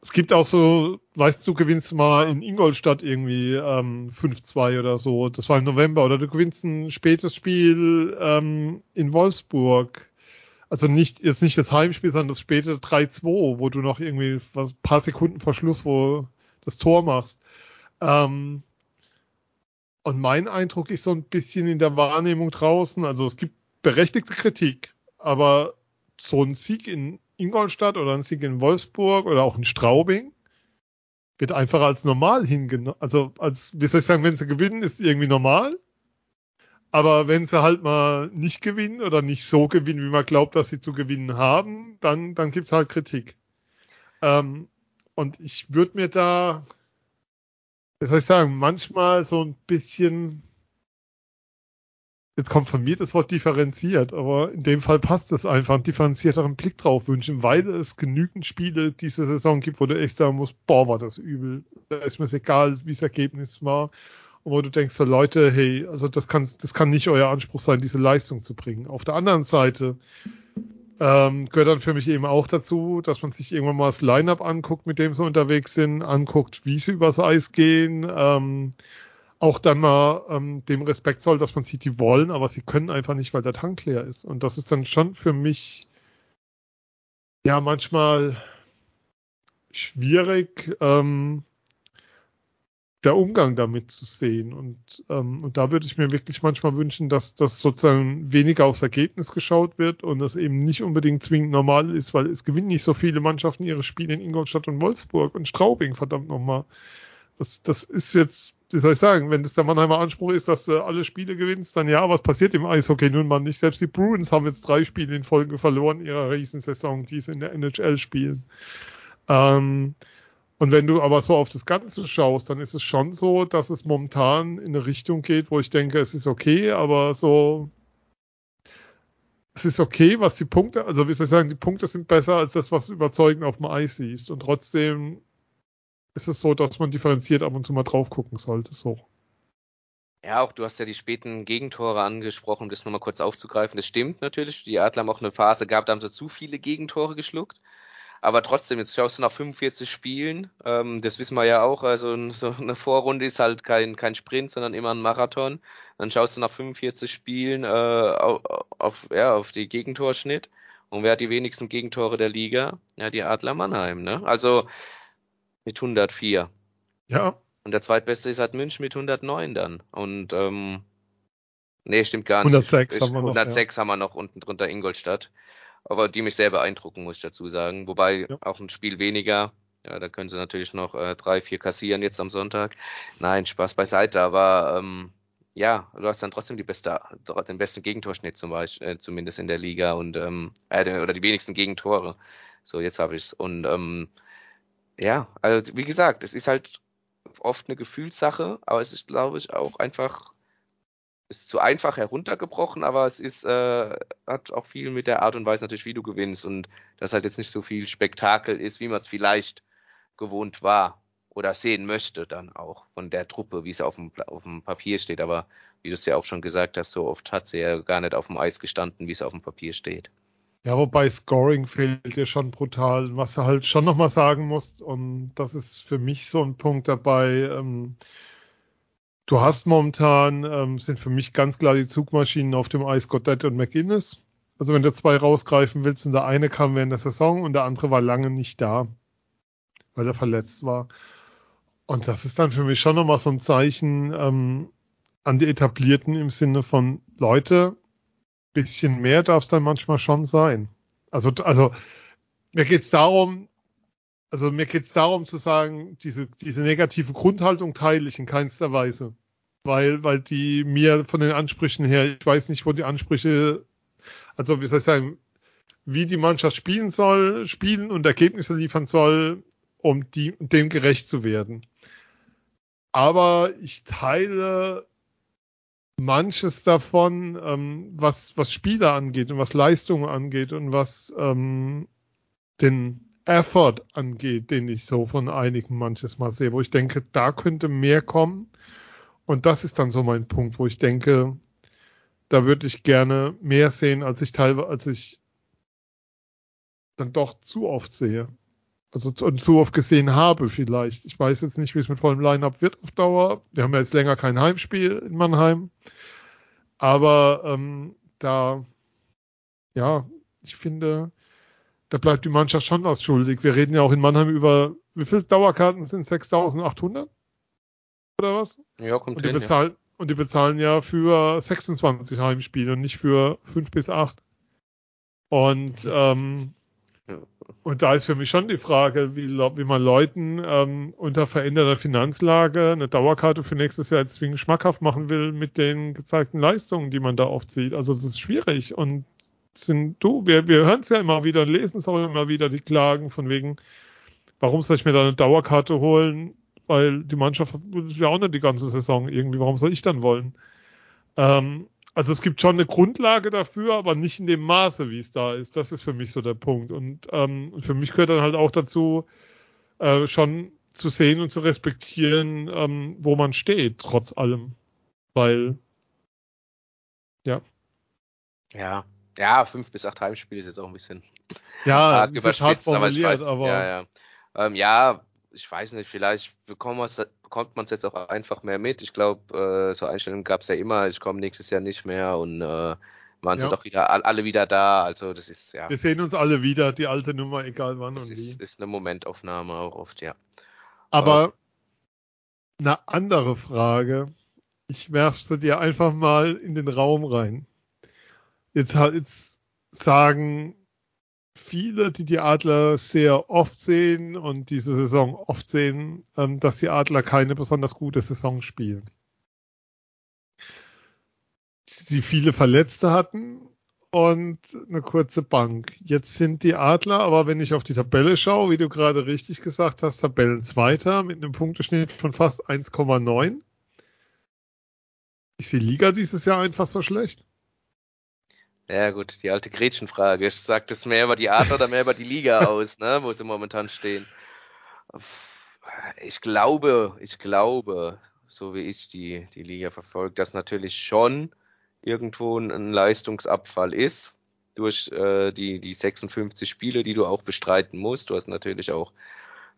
es gibt auch so, weißt du, gewinnst mal in Ingolstadt irgendwie ähm, 5-2 oder so. Das war im November. Oder du gewinnst ein spätes Spiel ähm, in Wolfsburg. Also nicht, jetzt nicht das Heimspiel, sondern das späte 3-2, wo du noch irgendwie was, paar Sekunden vor Schluss, wo das Tor machst. Ähm, und mein Eindruck ist so ein bisschen in der Wahrnehmung draußen, also es gibt berechtigte Kritik, aber so ein Sieg in Ingolstadt oder ein Sieg in Wolfsburg oder auch in Straubing wird einfach als normal hingenommen. Also als, wie soll ich sagen, wenn sie gewinnen, ist irgendwie normal. Aber wenn sie halt mal nicht gewinnen oder nicht so gewinnen, wie man glaubt, dass sie zu gewinnen haben, dann, dann gibt's halt Kritik. Ähm, und ich würde mir da, wie soll ich sagen, manchmal so ein bisschen, jetzt kommt von mir das Wort differenziert, aber in dem Fall passt es einfach, einen differenzierteren Blick drauf wünschen, weil es genügend Spiele diese Saison gibt, wo du echt sagen musst, boah, war das übel. Da ist mir egal, wie das Ergebnis war. Und wo du denkst, so Leute, hey, also das kann, das kann nicht euer Anspruch sein, diese Leistung zu bringen. Auf der anderen Seite, ähm, gehört dann für mich eben auch dazu, dass man sich irgendwann mal das Line-Up anguckt, mit dem sie unterwegs sind, anguckt, wie sie übers Eis gehen, ähm, auch dann mal ähm, dem Respekt soll, dass man sieht, die wollen, aber sie können einfach nicht, weil der Tank leer ist. Und das ist dann schon für mich ja manchmal schwierig, ähm, der Umgang damit zu sehen. Und, ähm, und da würde ich mir wirklich manchmal wünschen, dass das sozusagen weniger aufs Ergebnis geschaut wird und das eben nicht unbedingt zwingend normal ist, weil es gewinnen nicht so viele Mannschaften ihre Spiele in Ingolstadt und Wolfsburg und Straubing, verdammt nochmal. Das, das ist jetzt, wie soll ich sagen, wenn das der Mannheimer Anspruch ist, dass du alle Spiele gewinnst, dann ja, was passiert im Eishockey nun mal nicht? Selbst die Bruins haben jetzt drei Spiele in Folge verloren ihrer Riesensaison, die sie in der NHL spielen. Ähm, und wenn du aber so auf das Ganze schaust, dann ist es schon so, dass es momentan in eine Richtung geht, wo ich denke, es ist okay, aber so, es ist okay, was die Punkte, also wie soll ich sagen, die Punkte sind besser als das, was du überzeugend auf dem Eis siehst. Und trotzdem ist es so, dass man differenziert ab und zu mal drauf gucken sollte, so. Ja, auch du hast ja die späten Gegentore angesprochen, um das nochmal kurz aufzugreifen. Das stimmt natürlich. Die Adler haben auch eine Phase gehabt, da haben sie zu viele Gegentore geschluckt. Aber trotzdem, jetzt schaust du nach 45 Spielen, ähm, das wissen wir ja auch, also so eine Vorrunde ist halt kein, kein Sprint, sondern immer ein Marathon. Dann schaust du nach 45 Spielen äh, auf, auf, ja, auf die Gegentorschnitt. Und wer hat die wenigsten Gegentore der Liga? Ja, die Adler Mannheim, ne? Also mit 104. Ja. Und der zweitbeste ist halt München mit 109 dann. Und ähm, nee, stimmt gar nicht. 106 haben wir noch. 106 ja. haben wir noch unten drunter Ingolstadt aber die mich sehr beeindrucken, muss ich dazu sagen. Wobei ja. auch ein Spiel weniger, ja, da können sie natürlich noch äh, drei, vier kassieren jetzt am Sonntag. Nein, Spaß beiseite, aber ähm, ja, du hast dann trotzdem die beste, den besten Gegentorschnitt zum Beispiel, äh, zumindest in der Liga und ähm, äh, oder die wenigsten Gegentore. So, jetzt habe ich's. Und ähm, ja, also wie gesagt, es ist halt oft eine Gefühlssache, aber es ist, glaube ich, auch einfach ist zu einfach heruntergebrochen, aber es ist, äh, hat auch viel mit der Art und Weise natürlich, wie du gewinnst und dass halt jetzt nicht so viel Spektakel ist, wie man es vielleicht gewohnt war oder sehen möchte dann auch von der Truppe, wie es auf dem, auf dem Papier steht. Aber wie du es ja auch schon gesagt hast, so oft hat sie ja gar nicht auf dem Eis gestanden, wie es auf dem Papier steht. Ja, wobei Scoring fehlt dir schon brutal. Was du halt schon nochmal sagen musst, und das ist für mich so ein Punkt dabei, ähm, Du hast momentan, ähm, sind für mich ganz klar die Zugmaschinen auf dem Eis Goddard und McInnes. Also wenn du zwei rausgreifen willst und der eine kam während der Saison und der andere war lange nicht da, weil er verletzt war. Und das ist dann für mich schon nochmal so ein Zeichen ähm, an die Etablierten im Sinne von Leute, bisschen mehr darf es dann manchmal schon sein. Also, also mir geht es darum, also mir geht es darum zu sagen, diese, diese negative Grundhaltung teile ich in keinster Weise. Weil, weil die mir von den Ansprüchen her, ich weiß nicht, wo die Ansprüche, also wie soll ich sagen, wie die Mannschaft spielen soll, spielen und Ergebnisse liefern soll, um die, dem gerecht zu werden. Aber ich teile manches davon, ähm, was, was Spieler angeht und was Leistungen angeht und was ähm, den Effort angeht, den ich so von einigen manches Mal sehe, wo ich denke, da könnte mehr kommen. Und das ist dann so mein Punkt, wo ich denke, da würde ich gerne mehr sehen, als ich teilweise, als ich dann doch zu oft sehe. Also und zu oft gesehen habe vielleicht. Ich weiß jetzt nicht, wie es mit vollem Line-Up wird auf Dauer. Wir haben ja jetzt länger kein Heimspiel in Mannheim. Aber ähm, da, ja, ich finde, da bleibt die Mannschaft schon was schuldig. Wir reden ja auch in Mannheim über, wie viele Dauerkarten sind 6800? Oder was? Ja, kommt und die hin, bezahlen, ja. Und die bezahlen ja für 26 Heimspiele und nicht für 5 bis 8. Und, ähm, und da ist für mich schon die Frage, wie, wie man Leuten ähm, unter veränderter Finanzlage eine Dauerkarte für nächstes Jahr jetzt zwingend schmackhaft machen will mit den gezeigten Leistungen, die man da oft sieht. Also das ist schwierig und sind du, wir, wir hören es ja immer wieder und lesen es auch immer wieder, die Klagen von wegen, warum soll ich mir da eine Dauerkarte holen? Weil die Mannschaft ist ja auch nicht die ganze Saison irgendwie, warum soll ich dann wollen? Ähm, also es gibt schon eine Grundlage dafür, aber nicht in dem Maße, wie es da ist. Das ist für mich so der Punkt. Und ähm, für mich gehört dann halt auch dazu, äh, schon zu sehen und zu respektieren, ähm, wo man steht, trotz allem. Weil, ja. Ja, ja, fünf bis acht Heimspiele ist jetzt auch ein bisschen ja, hart überspitzt, aber ich weiß, aber ja, ja. Ähm, ja, ich weiß nicht, vielleicht bekommt man es jetzt auch einfach mehr mit. Ich glaube, äh, so Einstellungen gab es ja immer, ich komme nächstes Jahr nicht mehr und äh, waren ja. sie doch wieder alle wieder da. Also das ist ja. Wir sehen uns alle wieder, die alte Nummer, egal wann das und ist, wie. ist eine Momentaufnahme auch oft, ja. Aber Eine andere Frage. Ich werfe sie dir einfach mal in den Raum rein. Jetzt, jetzt sagen viele, die die Adler sehr oft sehen und diese Saison oft sehen, ähm, dass die Adler keine besonders gute Saison spielen. Sie viele Verletzte hatten und eine kurze Bank. Jetzt sind die Adler, aber wenn ich auf die Tabelle schaue, wie du gerade richtig gesagt hast, Tabellenzweiter mit einem Punkteschnitt von fast 1,9. Ist die Liga dieses Jahr einfach so schlecht? Ja gut, die alte Gretchenfrage. Sagt es mehr über die Adler oder mehr über die Liga aus, ne, wo sie momentan stehen? Ich glaube, ich glaube, so wie ich die, die Liga verfolge, dass natürlich schon irgendwo ein Leistungsabfall ist durch äh, die, die 56 Spiele, die du auch bestreiten musst. Du hast natürlich auch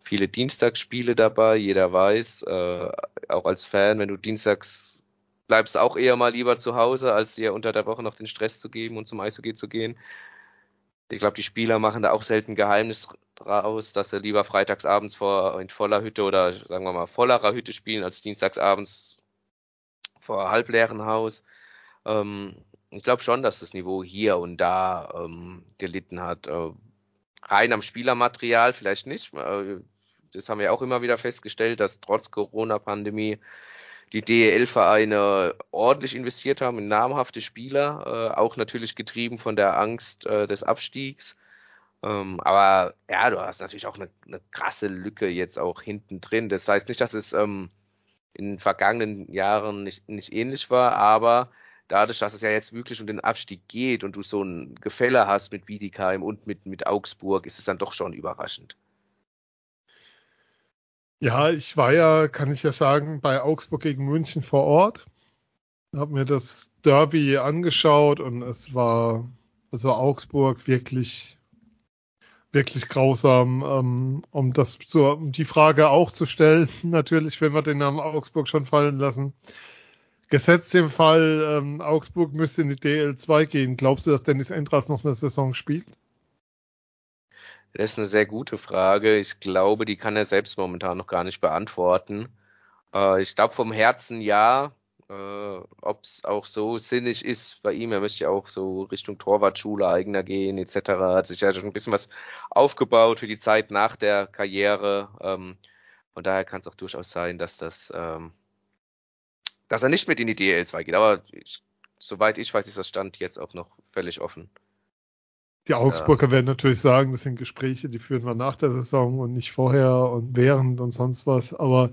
viele Dienstagsspiele dabei. Jeder weiß, äh, auch als Fan, wenn du dienstags bleibst auch eher mal lieber zu Hause, als dir unter der Woche noch den Stress zu geben und zum Eishockey zu gehen. Ich glaube, die Spieler machen da auch selten Geheimnis draus, dass sie lieber freitagsabends vor in voller Hütte oder sagen wir mal vollerer Hütte spielen, als dienstagsabends vor halbleeren Haus. Ähm, ich glaube schon, dass das Niveau hier und da ähm, gelitten hat. Äh, rein am Spielermaterial vielleicht nicht. Äh, das haben wir auch immer wieder festgestellt, dass trotz Corona-Pandemie die DEL-Vereine ordentlich investiert haben in namhafte Spieler, äh, auch natürlich getrieben von der Angst äh, des Abstiegs. Ähm, aber ja, du hast natürlich auch eine, eine, krasse Lücke jetzt auch hinten drin. Das heißt nicht, dass es ähm, in den vergangenen Jahren nicht, nicht ähnlich war, aber dadurch, dass es ja jetzt wirklich um den Abstieg geht und du so ein Gefälle hast mit Wiedikheim und mit, mit Augsburg, ist es dann doch schon überraschend. Ja, ich war ja, kann ich ja sagen, bei Augsburg gegen München vor Ort. Habe mir das Derby angeschaut und es war also Augsburg wirklich wirklich grausam, ähm, um das zu, um die Frage auch zu stellen. Natürlich, wenn wir den Namen Augsburg schon fallen lassen. Gesetzt im Fall, ähm, Augsburg müsste in die DL2 gehen. Glaubst du, dass Dennis Endras noch eine Saison spielt? Das ist eine sehr gute Frage. Ich glaube, die kann er selbst momentan noch gar nicht beantworten. Äh, ich glaube vom Herzen ja. Äh, Ob es auch so sinnig ist bei ihm, er möchte ja auch so Richtung Torwartschule eigener gehen etc. Hat sich ja schon ein bisschen was aufgebaut für die Zeit nach der Karriere. Ähm, von daher kann es auch durchaus sein, dass das ähm, dass er nicht mit in die DL2 geht. Aber ich, soweit ich weiß, ist das Stand jetzt auch noch völlig offen. Die Augsburger äh, werden natürlich sagen, das sind Gespräche, die führen wir nach der Saison und nicht vorher und während und sonst was. Aber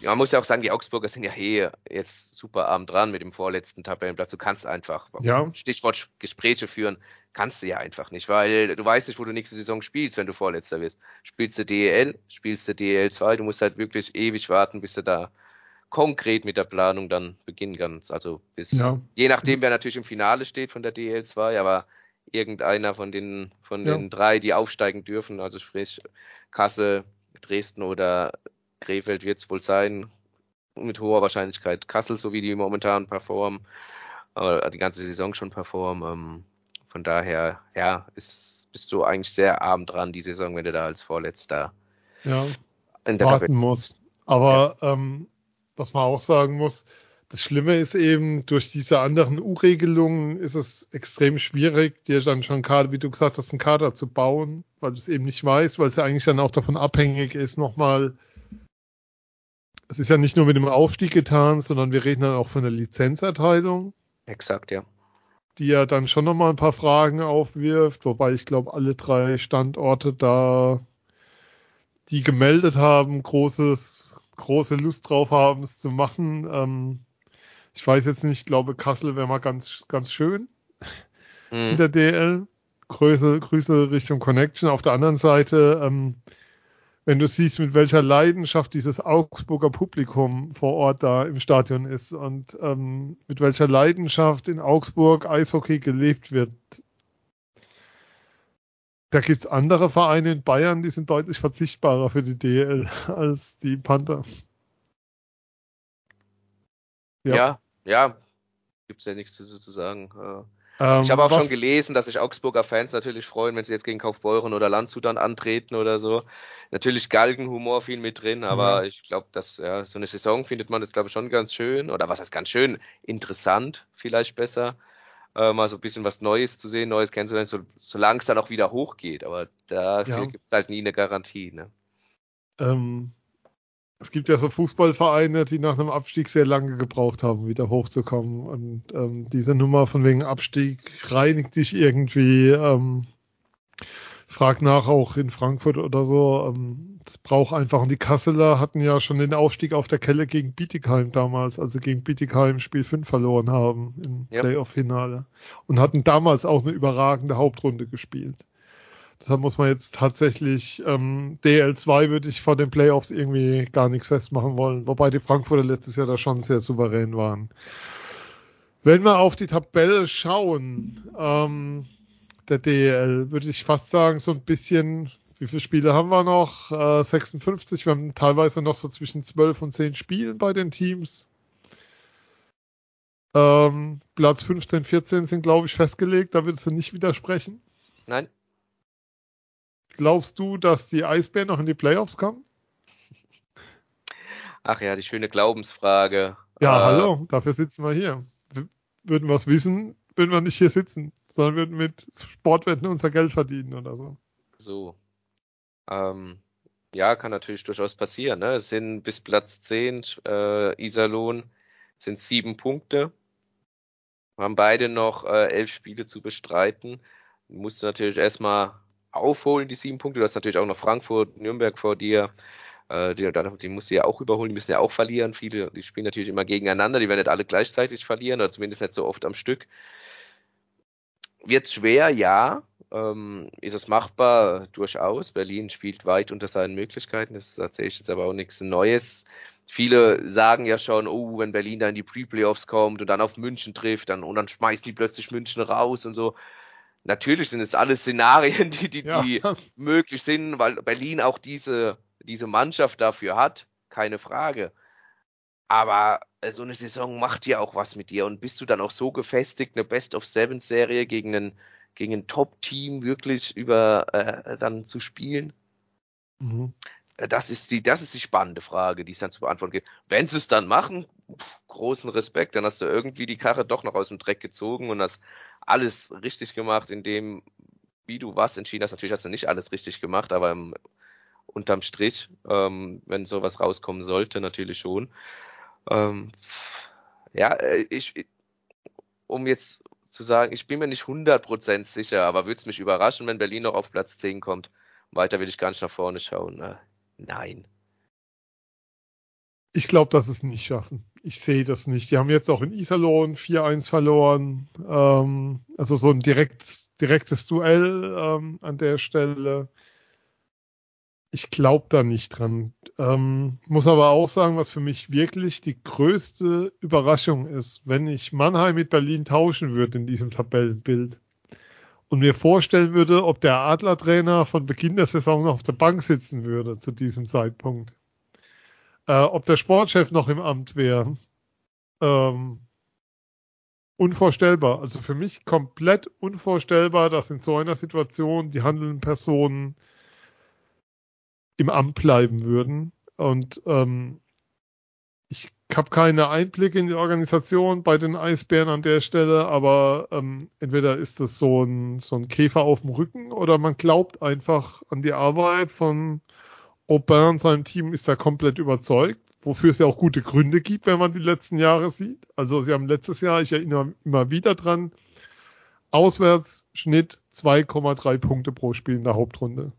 ja, man muss ja auch sagen, die Augsburger sind ja hey, jetzt super arm dran mit dem vorletzten Tabellenplatz. Du kannst einfach, ja. Stichwort Gespräche führen, kannst du ja einfach nicht, weil du weißt nicht, wo du nächste Saison spielst, wenn du Vorletzter wirst. Spielst du DEL, spielst du DEL 2, du musst halt wirklich ewig warten, bis du da konkret mit der Planung dann beginnen kannst. Also bis, ja. je nachdem, wer natürlich im Finale steht von der DL2, aber irgendeiner von den, von ja. den drei, die aufsteigen dürfen, also sprich Kassel, Dresden oder Krefeld wird es wohl sein, mit hoher Wahrscheinlichkeit Kassel, so wie die momentan performen, äh, die ganze Saison schon performen. Ähm, von daher, ja, ist, bist du eigentlich sehr arm dran, die Saison, wenn du da als Vorletzter ja, warten Tabelle. musst. Aber ja. ähm, was man auch sagen muss, das Schlimme ist eben, durch diese anderen U-Regelungen ist es extrem schwierig, dir dann schon Kader, wie du gesagt hast, einen Kader zu bauen, weil du es eben nicht weißt, weil es ja eigentlich dann auch davon abhängig ist, nochmal, es ist ja nicht nur mit dem Aufstieg getan, sondern wir reden dann auch von der Lizenzerteilung. Exakt, ja. Die ja dann schon nochmal ein paar Fragen aufwirft, wobei ich glaube, alle drei Standorte da, die gemeldet haben, großes große Lust drauf haben, es zu machen. Ähm, ich weiß jetzt nicht, ich glaube, Kassel wäre mal ganz, ganz schön mhm. in der DL. Grüße, Grüße Richtung Connection. Auf der anderen Seite, ähm, wenn du siehst, mit welcher Leidenschaft dieses Augsburger Publikum vor Ort da im Stadion ist und ähm, mit welcher Leidenschaft in Augsburg Eishockey gelebt wird, da gibt es andere Vereine in Bayern, die sind deutlich verzichtbarer für die DL als die Panther. Ja, ja, ja gibt es ja nichts zu, zu sagen. Äh, Ähm, ich habe auch schon gelesen, dass sich Augsburger Fans natürlich freuen, wenn sie jetzt gegen Kaufbeuren oder Landshut dann antreten oder so. Natürlich Galgenhumor viel mit drin, aber ja. ich glaube, dass ja, so eine Saison findet man das glaube ich schon ganz schön oder was heißt ganz schön interessant vielleicht besser. Äh, mal so ein bisschen was Neues zu sehen, Neues kennenzulernen, so, solange es dann auch wieder hochgeht. Aber dafür ja. gibt es halt nie eine Garantie. Ne? Ähm, es gibt ja so Fußballvereine, die nach einem Abstieg sehr lange gebraucht haben, wieder hochzukommen. Und ähm, diese Nummer von wegen Abstieg reinigt dich irgendwie. Ähm, frag nach auch in Frankfurt oder so. Ähm, das braucht einfach. Und die Kasseler hatten ja schon den Aufstieg auf der Kelle gegen Bietigheim damals, also gegen Bietigheim Spiel 5 verloren haben im yep. Playoff-Finale. Und hatten damals auch eine überragende Hauptrunde gespielt. Deshalb muss man jetzt tatsächlich ähm, DL2 würde ich vor den Playoffs irgendwie gar nichts festmachen wollen, wobei die Frankfurter letztes Jahr da schon sehr souverän waren. Wenn wir auf die Tabelle schauen, ähm, der DL, würde ich fast sagen, so ein bisschen, wie viele Spiele haben wir noch? Äh, 56, wir haben teilweise noch so zwischen 12 und 10 Spielen bei den Teams. Ähm, Platz 15, 14 sind, glaube ich, festgelegt, da würdest du nicht widersprechen. Nein. Glaubst du, dass die Eisbären noch in die Playoffs kommen? Ach ja, die schöne Glaubensfrage. Ja, äh, hallo, dafür sitzen wir hier. Würden wir es wissen, würden wir nicht hier sitzen, sondern würden mit Sportwetten unser Geld verdienen oder so. So. Ähm, ja, kann natürlich durchaus passieren. Ne? Es sind bis Platz 10 äh, Iserlohn sind sieben Punkte. Wir haben beide noch äh, elf Spiele zu bestreiten. Musst du natürlich erstmal aufholen, die sieben Punkte. Du hast natürlich auch noch Frankfurt, Nürnberg vor dir. Äh, die, die musst du ja auch überholen, die müssen ja auch verlieren. Viele, die spielen natürlich immer gegeneinander, die werden nicht alle gleichzeitig verlieren, oder zumindest nicht so oft am Stück. Wird schwer, ja. Ähm, ist es machbar? Durchaus. Berlin spielt weit unter seinen Möglichkeiten. Das erzähle ich jetzt aber auch nichts Neues. Viele sagen ja schon, oh, wenn Berlin da in die Pre-Playoffs kommt und dann auf München trifft, dann, und dann schmeißt die plötzlich München raus und so natürlich sind es alles Szenarien, die, die, ja. die möglich sind, weil Berlin auch diese, diese Mannschaft dafür hat, keine Frage. Aber äh, so eine Saison macht ja auch was mit dir und bist du dann auch so gefestigt, eine Best of Seven Serie gegen ein, gegen ein Top-Team wirklich über äh, dann zu spielen? Mhm. Äh, das ist die, das ist die spannende Frage, die es dann zu beantworten gibt. Wenn sie es dann machen, großen Respekt, dann hast du irgendwie die Karre doch noch aus dem Dreck gezogen und hast alles richtig gemacht, in dem, wie du was entschieden hast. Natürlich hast du nicht alles richtig gemacht, aber im, unterm Strich, ähm, wenn sowas rauskommen sollte, natürlich schon. Ähm, ja, äh, ich, um jetzt zu sagen, ich bin mir nicht 100% sicher, aber würde es mich überraschen, wenn Berlin noch auf Platz 10 kommt. Weiter will ich gar nicht nach vorne schauen. Äh, nein. Ich glaube, dass es nicht schaffen. Ich sehe das nicht. Die haben jetzt auch in Iserlohn 4-1 verloren. Ähm, also so ein direkt, direktes Duell ähm, an der Stelle. Ich glaube da nicht dran. Ähm, muss aber auch sagen, was für mich wirklich die größte Überraschung ist, wenn ich Mannheim mit Berlin tauschen würde in diesem Tabellenbild und mir vorstellen würde, ob der Adlertrainer von Beginn der Saison noch auf der Bank sitzen würde zu diesem Zeitpunkt äh, ob der Sportchef noch im Amt wäre. Ähm, unvorstellbar. Also für mich komplett unvorstellbar, dass in so einer Situation die handelnden Personen im Amt bleiben würden. Und ähm, ich habe keine Einblicke in die Organisation bei den Eisbären an der Stelle, aber ähm, entweder ist das so ein, so ein Käfer auf dem Rücken oder man glaubt einfach an die Arbeit von Aubin und seinem Team ist da komplett überzeugt, wofür es ja auch gute Gründe gibt, wenn man die letzten Jahre sieht. Also sie haben letztes Jahr, ich erinnere immer wieder dran, Auswärtsschnitt 2,3 Punkte pro Spiel in der Hauptrunde.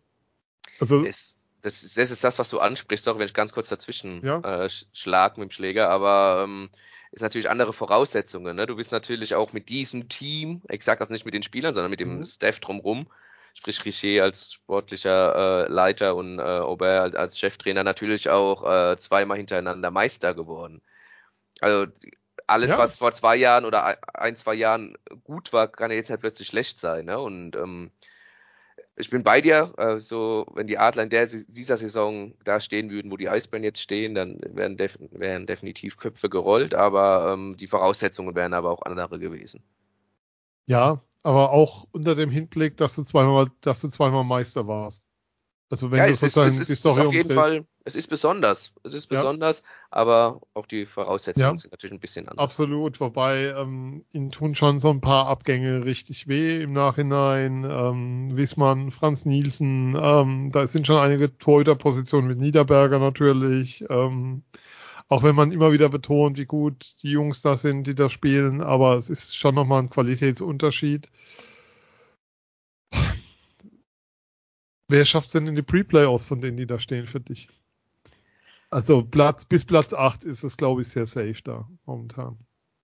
Also das, das, ist, das ist das, was du ansprichst, auch wenn ich ganz kurz dazwischen ja. äh, schlag mit dem Schläger, aber ähm, ist natürlich andere Voraussetzungen. Ne? Du bist natürlich auch mit diesem Team, exakt also nicht mit den Spielern, sondern mit dem mhm. Staff drumrum, sprich Richer als sportlicher äh, Leiter und äh, Aubert als, als Cheftrainer natürlich auch äh, zweimal hintereinander Meister geworden. Also alles, ja. was vor zwei Jahren oder ein, zwei Jahren gut war, kann ja jetzt halt plötzlich schlecht sein. Ne? Und ähm, ich bin bei dir. Äh, so, wenn die Adler in der, dieser Saison da stehen würden, wo die Eisbären jetzt stehen, dann wären, def wären definitiv Köpfe gerollt, aber ähm, die Voraussetzungen wären aber auch andere gewesen. Ja, aber auch unter dem Hinblick, dass du zweimal, dass du zweimal Meister warst. Also wenn ja, du sozusagen ist, die Story ist auf jeden Fall, es ist besonders, es ist besonders, ja. aber auch die Voraussetzungen ja. sind natürlich ein bisschen anders. Absolut, wobei ähm, ihnen tun schon so ein paar Abgänge richtig weh im Nachhinein. Ähm, Wiesmann, Franz Nielsen, ähm, da sind schon einige Torhüterpositionen mit Niederberger natürlich. Ähm, auch wenn man immer wieder betont, wie gut die Jungs da sind, die da spielen, aber es ist schon nochmal ein Qualitätsunterschied. Wer schafft es denn in die Pre-Playoffs von denen, die da stehen für dich? Also Platz, bis Platz 8 ist es, glaube ich, sehr safe da momentan.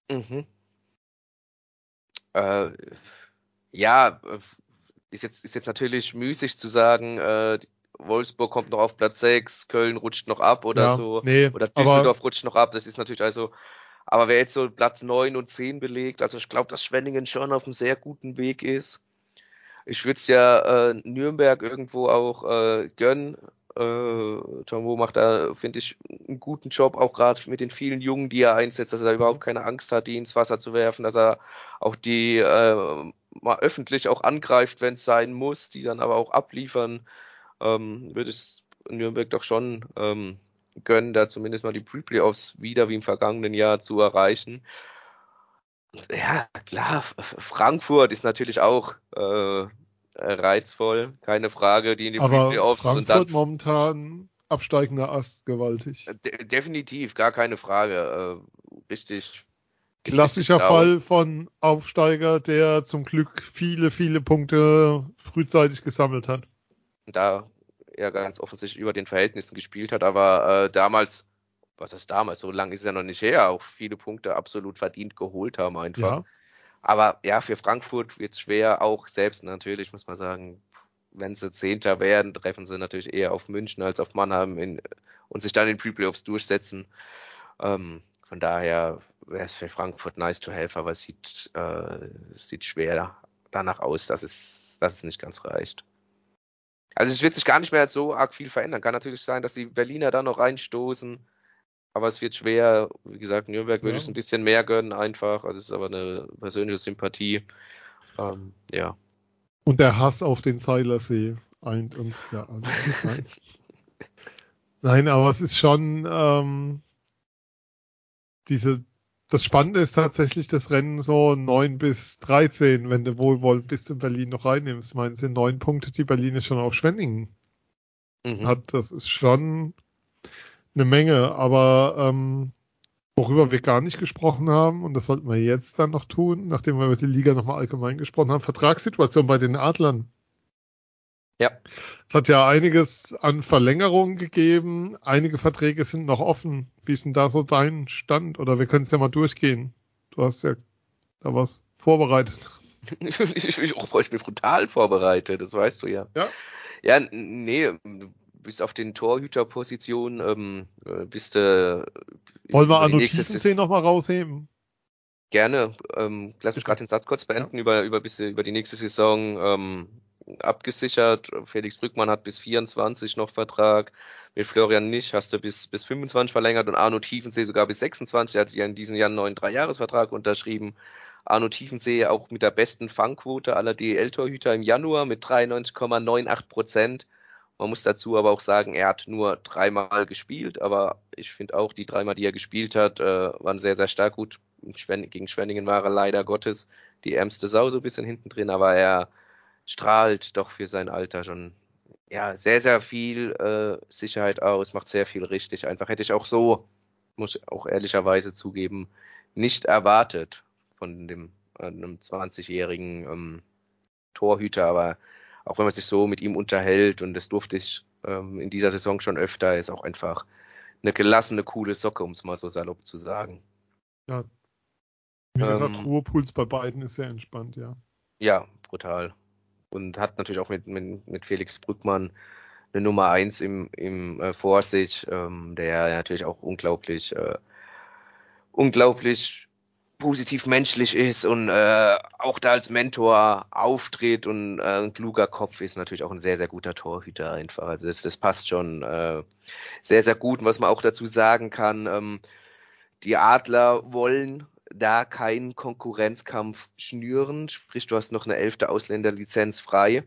Mhm. Äh, ja, ist jetzt, ist jetzt natürlich müßig zu sagen, äh, Wolfsburg kommt noch auf Platz 6, Köln rutscht noch ab oder ja, so. Nee, oder Düsseldorf rutscht noch ab. Das ist natürlich also, aber wer jetzt so Platz 9 und 10 belegt, also ich glaube, dass Schwenningen schon auf einem sehr guten Weg ist. Ich würde es ja äh, Nürnberg irgendwo auch äh, gönnen. Äh, Tomo macht da, finde ich, einen guten Job, auch gerade mit den vielen Jungen, die er einsetzt, dass er überhaupt keine Angst hat, die ins Wasser zu werfen, dass er auch die äh, mal öffentlich auch angreift, wenn es sein muss, die dann aber auch abliefern. Ähm, würde es Nürnberg doch schon ähm, gönnen, da zumindest mal die Pre-Playoffs wieder wie im vergangenen Jahr zu erreichen ja, klar, Frankfurt ist natürlich auch äh, reizvoll, keine Frage, die in die Aber Playoffs Frankfurt dann, momentan absteigender Ast gewaltig. Äh, de definitiv, gar keine Frage. Äh, richtig. Klassischer richtig Fall von Aufsteiger, der zum Glück viele, viele Punkte frühzeitig gesammelt hat. Da er ganz offensichtlich über den Verhältnissen gespielt hat, aber äh, damals was heißt damals, so lange ist es ja noch nicht her, auch viele Punkte absolut verdient geholt haben einfach. Ja. Aber ja, für Frankfurt wird es schwer, auch selbst natürlich, muss man sagen, wenn sie Zehnter werden, treffen sie natürlich eher auf München als auf Mannheim in, und sich dann in Pre-Playoffs durchsetzen. Ähm, von daher wäre es für Frankfurt nice to have, aber es sieht, äh, sieht schwer danach aus, dass es, dass es nicht ganz reicht. Also es wird sich gar nicht mehr so arg viel verändern. Kann natürlich sein, dass die Berliner da noch reinstoßen aber es wird schwer. Wie gesagt, Nürnberg würde ich es ein bisschen mehr gönnen, einfach. Also es ist aber eine persönliche Sympathie. Ähm, ja. Und der Hass auf den Seilersee eint uns ja an. Nein. Nein, aber es ist schon ähm, diese. Das Spannende ist tatsächlich das Rennen so 9 bis 13, wenn du wohlwollend bis in Berlin noch reinnimmst. Ich meine, es sind neun Punkte, die Berlin ist schon auf Schwenningen mhm. hat. Das ist schon eine Menge, aber ähm, worüber wir gar nicht gesprochen haben, und das sollten wir jetzt dann noch tun, nachdem wir mit der Liga nochmal allgemein gesprochen haben, Vertragssituation bei den Adlern. Ja. Es hat ja einiges an Verlängerungen gegeben, einige Verträge sind noch offen. Wie ist denn da so dein Stand? Oder wir können es ja mal durchgehen. Du hast ja da was vorbereitet. ich, ich, ich, ich bin brutal vorbereitet, das weißt du ja. Ja. Ja, nee, bis auf den Torhüterposition ähm, äh, bist du. Äh, Wollen wir Arno Tiefensee nochmal rausheben? Gerne. Ähm, lass mich gerade den Satz kurz beenden. Ja. Über, über, bis, über die nächste Saison ähm, abgesichert. Felix Brückmann hat bis 24 noch Vertrag. Mit Florian nicht hast du bis, bis 25 verlängert und Arno Tiefensee sogar bis 26. Er hat ja in diesem Jahr einen neuen Dreijahresvertrag unterschrieben. Arno Tiefensee auch mit der besten Fangquote aller DL-Torhüter im Januar mit 93,98 Prozent. Man muss dazu aber auch sagen, er hat nur dreimal gespielt, aber ich finde auch, die dreimal, die er gespielt hat, äh, waren sehr, sehr stark gut. Gegen Schwenningen war er leider Gottes die ärmste Sau so ein bisschen hinten drin, aber er strahlt doch für sein Alter schon ja, sehr, sehr viel äh, Sicherheit aus, macht sehr viel richtig. Einfach hätte ich auch so, muss ich auch ehrlicherweise zugeben, nicht erwartet von dem äh, einem 20-jährigen ähm, Torhüter, aber auch wenn man sich so mit ihm unterhält und das durfte ich ähm, in dieser Saison schon öfter, ist auch einfach eine gelassene, coole Socke, um es mal so salopp zu sagen. Ja. Wie gesagt, ähm, Ruhepuls bei beiden ist sehr entspannt, ja. Ja, brutal. Und hat natürlich auch mit, mit, mit Felix Brückmann eine Nummer eins im, im äh, vor sich, ähm, der natürlich auch unglaublich, äh, unglaublich positiv menschlich ist und äh, auch da als Mentor auftritt und äh, ein kluger Kopf ist natürlich auch ein sehr, sehr guter Torhüter einfach. Also das, das passt schon äh, sehr, sehr gut. Und was man auch dazu sagen kann, ähm, die Adler wollen da keinen Konkurrenzkampf schnüren, sprich du hast noch eine elfte Ausländerlizenz frei.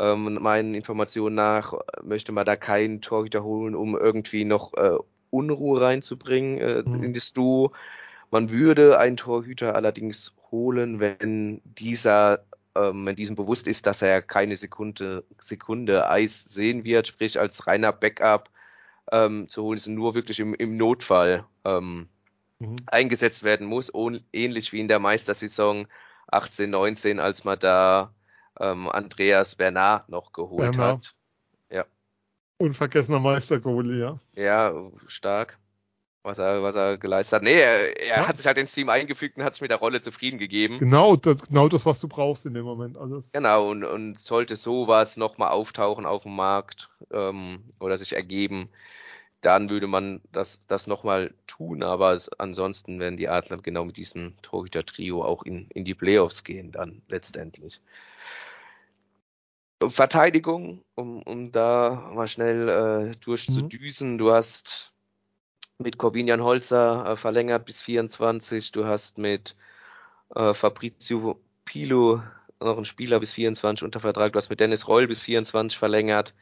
Ähm, meinen Informationen nach möchte man da keinen Torhüter holen, um irgendwie noch äh, Unruhe reinzubringen äh, mhm. in das Duo. Man würde einen Torhüter allerdings holen, wenn dieser ähm, wenn diesem bewusst ist, dass er keine Sekunde, Sekunde Eis sehen wird, sprich als reiner Backup ähm, zu holen, ist nur wirklich im, im Notfall ähm, mhm. eingesetzt werden muss, ähnlich wie in der Meistersaison 18, 19, als man da ähm, Andreas Bernard noch geholt Bernard. hat. Ja. Unvergessener Meistergoalie, ja. Ja, stark was er, was er geleistet hat. Nee, er, er ja. hat sich halt ins Team eingefügt und hat sich mit der Rolle zufrieden gegeben. Genau, das, genau das, was du brauchst in dem Moment. Also genau, und, und sollte sowas nochmal auftauchen auf dem Markt ähm, oder sich ergeben, dann würde man das, das nochmal tun, aber es, ansonsten werden die Adler genau mit diesem Torhüter-Trio auch in, in die Playoffs gehen dann letztendlich. Verteidigung, um, um da mal schnell äh, durchzudüsen. Mhm. Du hast mit Corbinian Holzer äh, verlängert bis 24. Du hast mit äh, Fabrizio Pilo noch einen Spieler bis 24 unter Vertrag. Du hast mit Dennis Reul bis 24 verlängert.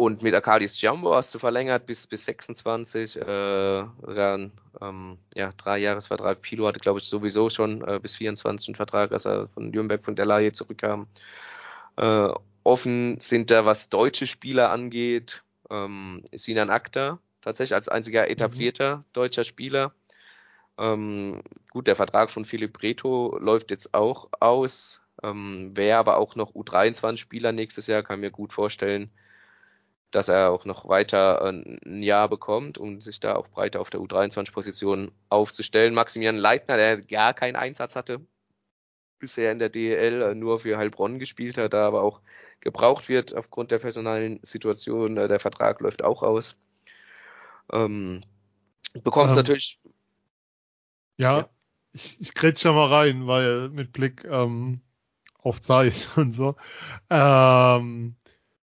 Und mit Arkadius Jumbo hast du verlängert bis, bis 26. Äh, dann, ähm, ja, drei Jahresvertrag. Pilo hatte, glaube ich, sowieso schon äh, bis 24 einen Vertrag, als er von Nürnberg von der Laie zurückkam. Äh, offen sind da, was deutsche Spieler angeht, ähm, Sinan Akta, tatsächlich als einziger mhm. etablierter mhm. deutscher Spieler. Ähm, gut, der Vertrag von Philipp Reto läuft jetzt auch aus. Ähm, Wäre aber auch noch U23-Spieler nächstes Jahr, kann mir gut vorstellen, dass er auch noch weiter äh, ein Jahr bekommt, um sich da auch breiter auf der U23-Position aufzustellen. Maximilian Leitner, der gar keinen Einsatz hatte, bisher in der DEL äh, nur für Heilbronn gespielt hat, da aber auch gebraucht wird aufgrund der personalen Situation. Äh, der Vertrag läuft auch aus. Ähm, bekommst ähm, natürlich. Ja, ja, ich, ich grätsch ja mal rein, weil mit Blick ähm, auf Zeit und so. Ähm,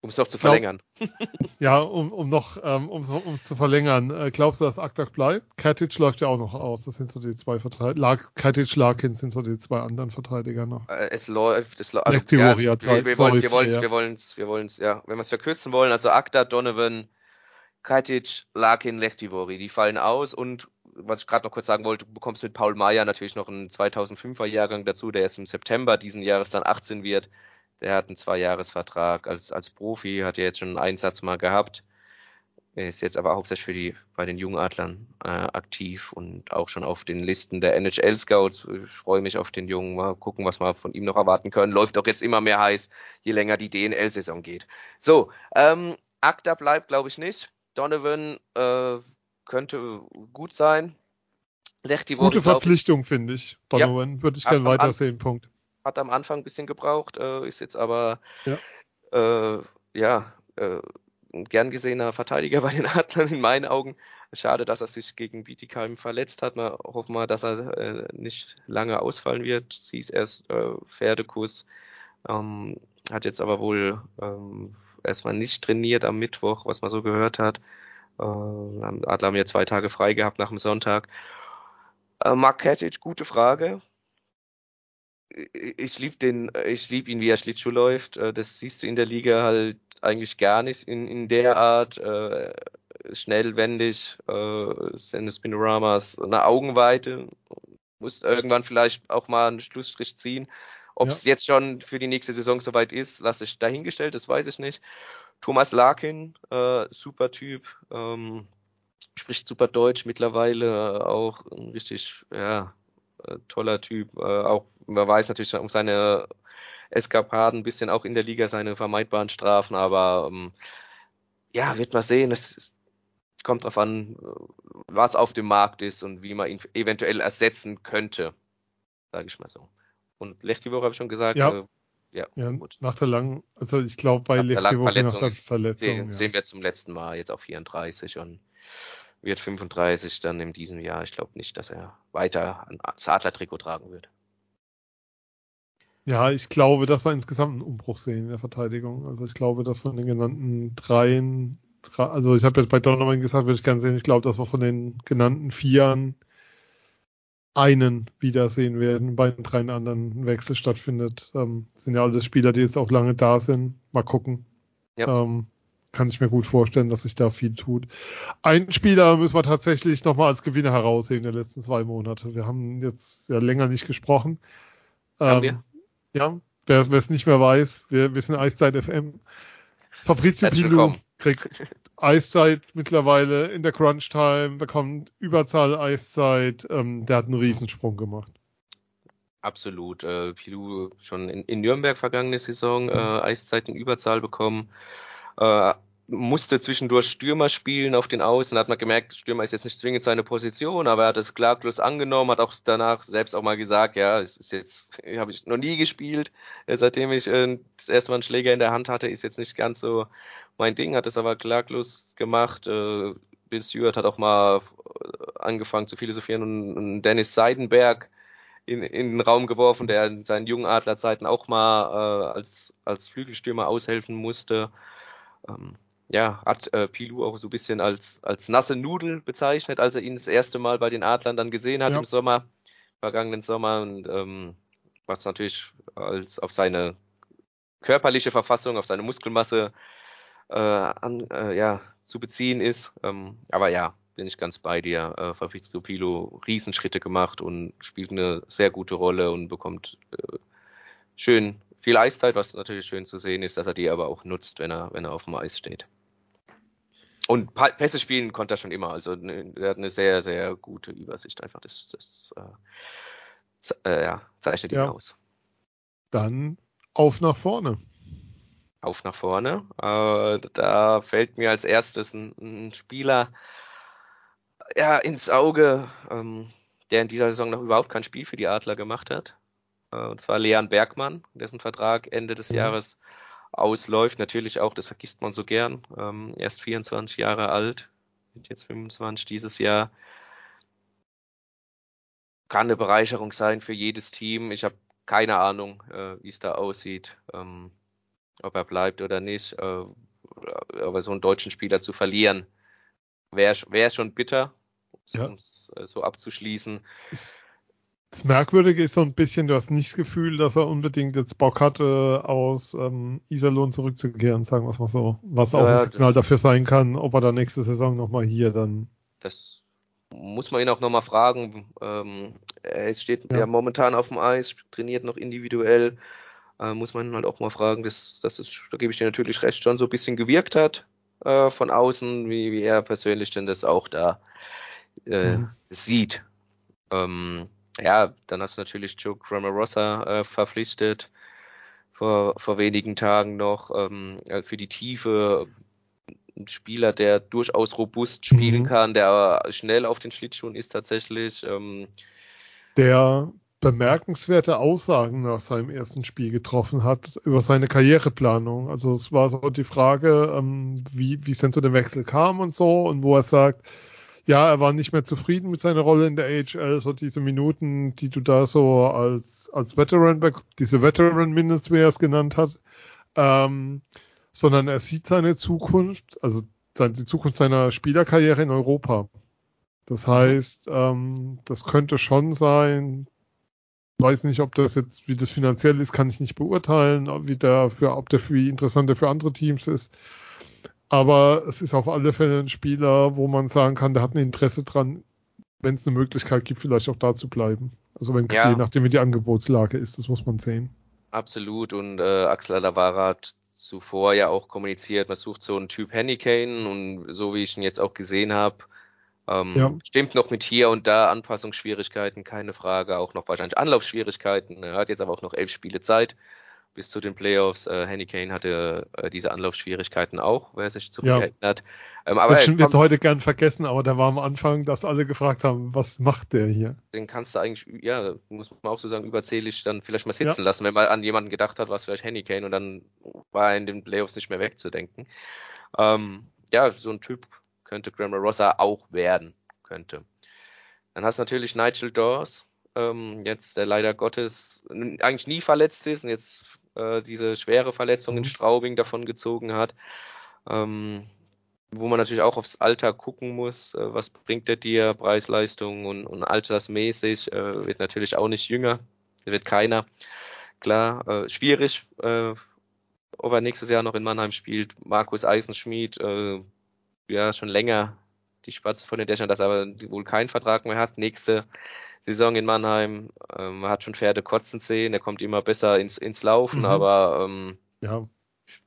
um es noch zu verlängern. Glaub, ja, um, um noch, ähm, um es zu verlängern. Äh, glaubst du, dass Aktak bleibt? Katic läuft ja auch noch aus. Das sind so die zwei Verteidiger. Katic, Larkin sind so die zwei anderen Verteidiger noch. Äh, es läuft, es läuft. Also, ja, wir, wir, wollen, wir wollen es, wir wollen es, wir wollen es, ja. Wenn wir es verkürzen wollen, also Akta, Donovan, Kajtic, Larkin, Lechtivori, die fallen aus und was ich gerade noch kurz sagen wollte, du bekommst mit Paul Meyer natürlich noch einen 2005er Jahrgang dazu, der erst im September diesen Jahres dann 18 wird. Der hat einen Zweijahresvertrag als, als Profi, hat ja jetzt schon einen Einsatz mal gehabt. Er ist jetzt aber hauptsächlich für die, bei den Jungadlern äh, aktiv und auch schon auf den Listen der NHL Scouts. Ich freue mich auf den Jungen, mal gucken, was wir von ihm noch erwarten können. Läuft doch jetzt immer mehr heiß, je länger die DNL-Saison geht. So, ähm, Akta bleibt, glaube ich, nicht. Donovan äh, könnte gut sein. Lechtivori, Gute Verpflichtung, finde ich. Donovan ja, würde ich gerne weitersehen. Punkt. Hat am Anfang ein bisschen gebraucht, äh, ist jetzt aber ja, äh, ja äh, ein gern gesehener Verteidiger bei den Adlern in meinen Augen. Schade, dass er sich gegen Bietigheim verletzt hat. Wir hoffen mal, dass er äh, nicht lange ausfallen wird. Sie ist erst äh, Pferdekuss. Ähm, hat jetzt aber wohl ähm, erstmal nicht trainiert am Mittwoch, was man so gehört hat. Äh, Adler haben ja zwei Tage frei gehabt nach dem Sonntag. Äh, Mark Katic, gute Frage. Ich liebe den, ich liebe ihn, wie er Schlittschuh läuft. Äh, das siehst du in der Liga halt eigentlich gar nicht in, in der Art. Äh, schnell, wendig, äh, seine Spinoramas, eine Augenweite. Muss irgendwann vielleicht auch mal einen Schlussstrich ziehen. Ob es ja. jetzt schon für die nächste Saison soweit ist, lasse ich dahingestellt, das weiß ich nicht. Thomas Larkin, äh, super Typ, ähm, spricht super Deutsch mittlerweile, äh, auch ein richtig, ja, äh, toller Typ. Äh, auch, man weiß natürlich um seine Eskapaden, ein bisschen auch in der Liga seine vermeidbaren Strafen, aber ähm, ja, wird man sehen. Es kommt darauf an, was auf dem Markt ist und wie man ihn eventuell ersetzen könnte, sage ich mal so. Und Lechtivor habe ich schon gesagt. Ja. Äh, ja, ja gut. nach der langen, also ich glaube bei Lechtivor nach der Verletzung. Sehen, ja. sehen wir zum letzten Mal jetzt auf 34 und wird 35 dann in diesem Jahr. Ich glaube nicht, dass er weiter das Adler-Trikot tragen wird. Ja, ich glaube, dass wir insgesamt einen Umbruch sehen in der Verteidigung. Also ich glaube, dass von den genannten dreien, also ich habe jetzt bei Donovan gesagt, würde ich gerne sehen, ich glaube, dass wir von den genannten Vieren einen wiedersehen werden. Bei den drei anderen Wechsel stattfindet. Ähm, sind ja alles Spieler, die jetzt auch lange da sind. Mal gucken. Ja. Ähm, kann ich mir gut vorstellen, dass sich da viel tut. Einen Spieler müssen wir tatsächlich nochmal als Gewinner herausheben der letzten zwei Monate. Wir haben jetzt ja länger nicht gesprochen. Haben ähm, wir? Ja, wer es nicht mehr weiß, wir wissen Eiszeit FM. Fabrizio Pilu kriegt Eiszeit mittlerweile in der Crunch Time, bekommt Überzahl Eiszeit. Ähm, der hat einen Riesensprung gemacht. Absolut. Äh, Pilou schon in, in Nürnberg vergangene Saison äh, Eiszeit in Überzahl bekommen. Äh, musste zwischendurch Stürmer spielen auf den Außen, hat man gemerkt, Stürmer ist jetzt nicht zwingend seine Position, aber er hat es klaglos angenommen, hat auch danach selbst auch mal gesagt, ja, es ist jetzt, habe ich noch nie gespielt, äh, seitdem ich äh, das erste Mal einen Schläger in der Hand hatte, ist jetzt nicht ganz so mein Ding, hat es aber klaglos gemacht. Äh, Bill Stewart hat auch mal äh, angefangen zu philosophieren und, und Dennis Seidenberg in, in den Raum geworfen, der in seinen jungen Adlerzeiten auch mal äh, als, als Flügelstürmer aushelfen musste. Ähm, ja, hat äh, Pilou auch so ein bisschen als, als nasse Nudel bezeichnet, als er ihn das erste Mal bei den Adlern dann gesehen hat ja. im Sommer, vergangenen Sommer und ähm, was natürlich als auf seine körperliche Verfassung, auf seine Muskelmasse äh, an, äh, ja, zu beziehen ist. Ähm, aber ja, bin ich ganz bei dir. Äh, Fabrizio Pilo Riesenschritte gemacht und spielt eine sehr gute Rolle und bekommt äh, schön viel Eiszeit, was natürlich schön zu sehen ist, dass er die aber auch nutzt, wenn er, wenn er auf dem Eis steht. Und Pässe spielen konnte er schon immer. Also ne, er hat eine sehr, sehr gute Übersicht einfach. Das, das äh, äh, ja, zeichnet ja. ihn aus. Dann auf nach vorne. Auf nach vorne. Äh, da fällt mir als erstes ein, ein Spieler ja, ins Auge, ähm, der in dieser Saison noch überhaupt kein Spiel für die Adler gemacht hat. Äh, und zwar Leon Bergmann, dessen Vertrag Ende des mhm. Jahres ausläuft. Natürlich auch, das vergisst man so gern. Ähm, erst 24 Jahre alt, wird jetzt 25 dieses Jahr. Kann eine Bereicherung sein für jedes Team. Ich habe keine Ahnung, äh, wie es da aussieht, ähm, ob er bleibt oder nicht. Äh, aber so einen deutschen Spieler zu verlieren, wäre wär schon bitter, um es ja. Äh, so abzuschließen. Das Merkwürdige ist so ein bisschen, du hast nicht das Gefühl, dass er unbedingt jetzt Bock hatte, aus ähm, Iserlohn zurückzukehren, sagen wir es mal so. Was auch ja, ein Signal dafür sein kann, ob er dann nächste Saison nochmal hier dann. Das muss man ihn auch nochmal fragen. Ähm, er steht ja. ja. momentan auf dem Eis, trainiert noch individuell. Äh, muss man halt auch mal fragen, dass, dass das, da gebe ich dir natürlich recht, schon so ein bisschen gewirkt hat äh, von außen, wie, wie er persönlich denn das auch da äh, mhm. sieht. Ähm, ja, dann hast du natürlich Joe Grammarosa äh, verpflichtet vor, vor wenigen Tagen noch ähm, für die Tiefe. Ein Spieler, der durchaus robust spielen mhm. kann, der schnell auf den Schlittschuhen ist tatsächlich. Ähm, der bemerkenswerte Aussagen nach seinem ersten Spiel getroffen hat über seine Karriereplanung. Also es war so die Frage, ähm, wie, wie es denn zu dem Wechsel kam und so und wo er sagt, ja, er war nicht mehr zufrieden mit seiner Rolle in der AHL, so diese Minuten, die du da so als, als Veteran, diese Veteran Minutes, wie er es genannt hat, ähm, sondern er sieht seine Zukunft, also die Zukunft seiner Spielerkarriere in Europa. Das heißt, ähm, das könnte schon sein, weiß nicht, ob das jetzt, wie das finanziell ist, kann ich nicht beurteilen, wie der für, ob der für interessant der für andere Teams ist. Aber es ist auf alle Fälle ein Spieler, wo man sagen kann, der hat ein Interesse dran, wenn es eine Möglichkeit gibt, vielleicht auch da zu bleiben. Also wenn, ja. je nachdem, wie die Angebotslage ist, das muss man sehen. Absolut. Und äh, Axel Alavara hat zuvor ja auch kommuniziert, man sucht so einen Typ Hennykane und so wie ich ihn jetzt auch gesehen habe, ähm, ja. stimmt noch mit hier und da Anpassungsschwierigkeiten, keine Frage, auch noch wahrscheinlich Anlaufschwierigkeiten. Er hat jetzt aber auch noch elf Spiele Zeit bis zu den Playoffs. Äh, Henny Kane hatte äh, diese Anlaufschwierigkeiten auch, wer sich zu ja. erinnert. Ähm, aber das wird heute gern vergessen, aber da war am Anfang, dass alle gefragt haben, was macht der hier? Den kannst du eigentlich, ja, muss man auch so sagen, überzählig dann vielleicht mal sitzen ja. lassen, wenn man an jemanden gedacht hat, was vielleicht Henny Kane und dann war er in den Playoffs nicht mehr wegzudenken. Ähm, ja, so ein Typ könnte Graham Rossa auch werden, könnte. Dann hast du natürlich Nigel Dawes, ähm, jetzt der leider Gottes eigentlich nie verletzt ist und jetzt äh, diese schwere Verletzung in mhm. Straubing davon gezogen hat. Ähm, wo man natürlich auch aufs Alter gucken muss, äh, was bringt der dir, Preis-Leistung und, und altersmäßig, äh, wird natürlich auch nicht jünger, wird keiner. Klar, äh, schwierig, äh, ob er nächstes Jahr noch in Mannheim spielt. Markus Eisenschmied, äh, ja, schon länger die Spatze von den Dächern, dass er aber wohl keinen Vertrag mehr hat. Nächste Saison in Mannheim, ähm, hat schon Pferde kotzen sehen, er kommt immer besser ins, ins Laufen, mhm. aber ähm, ja.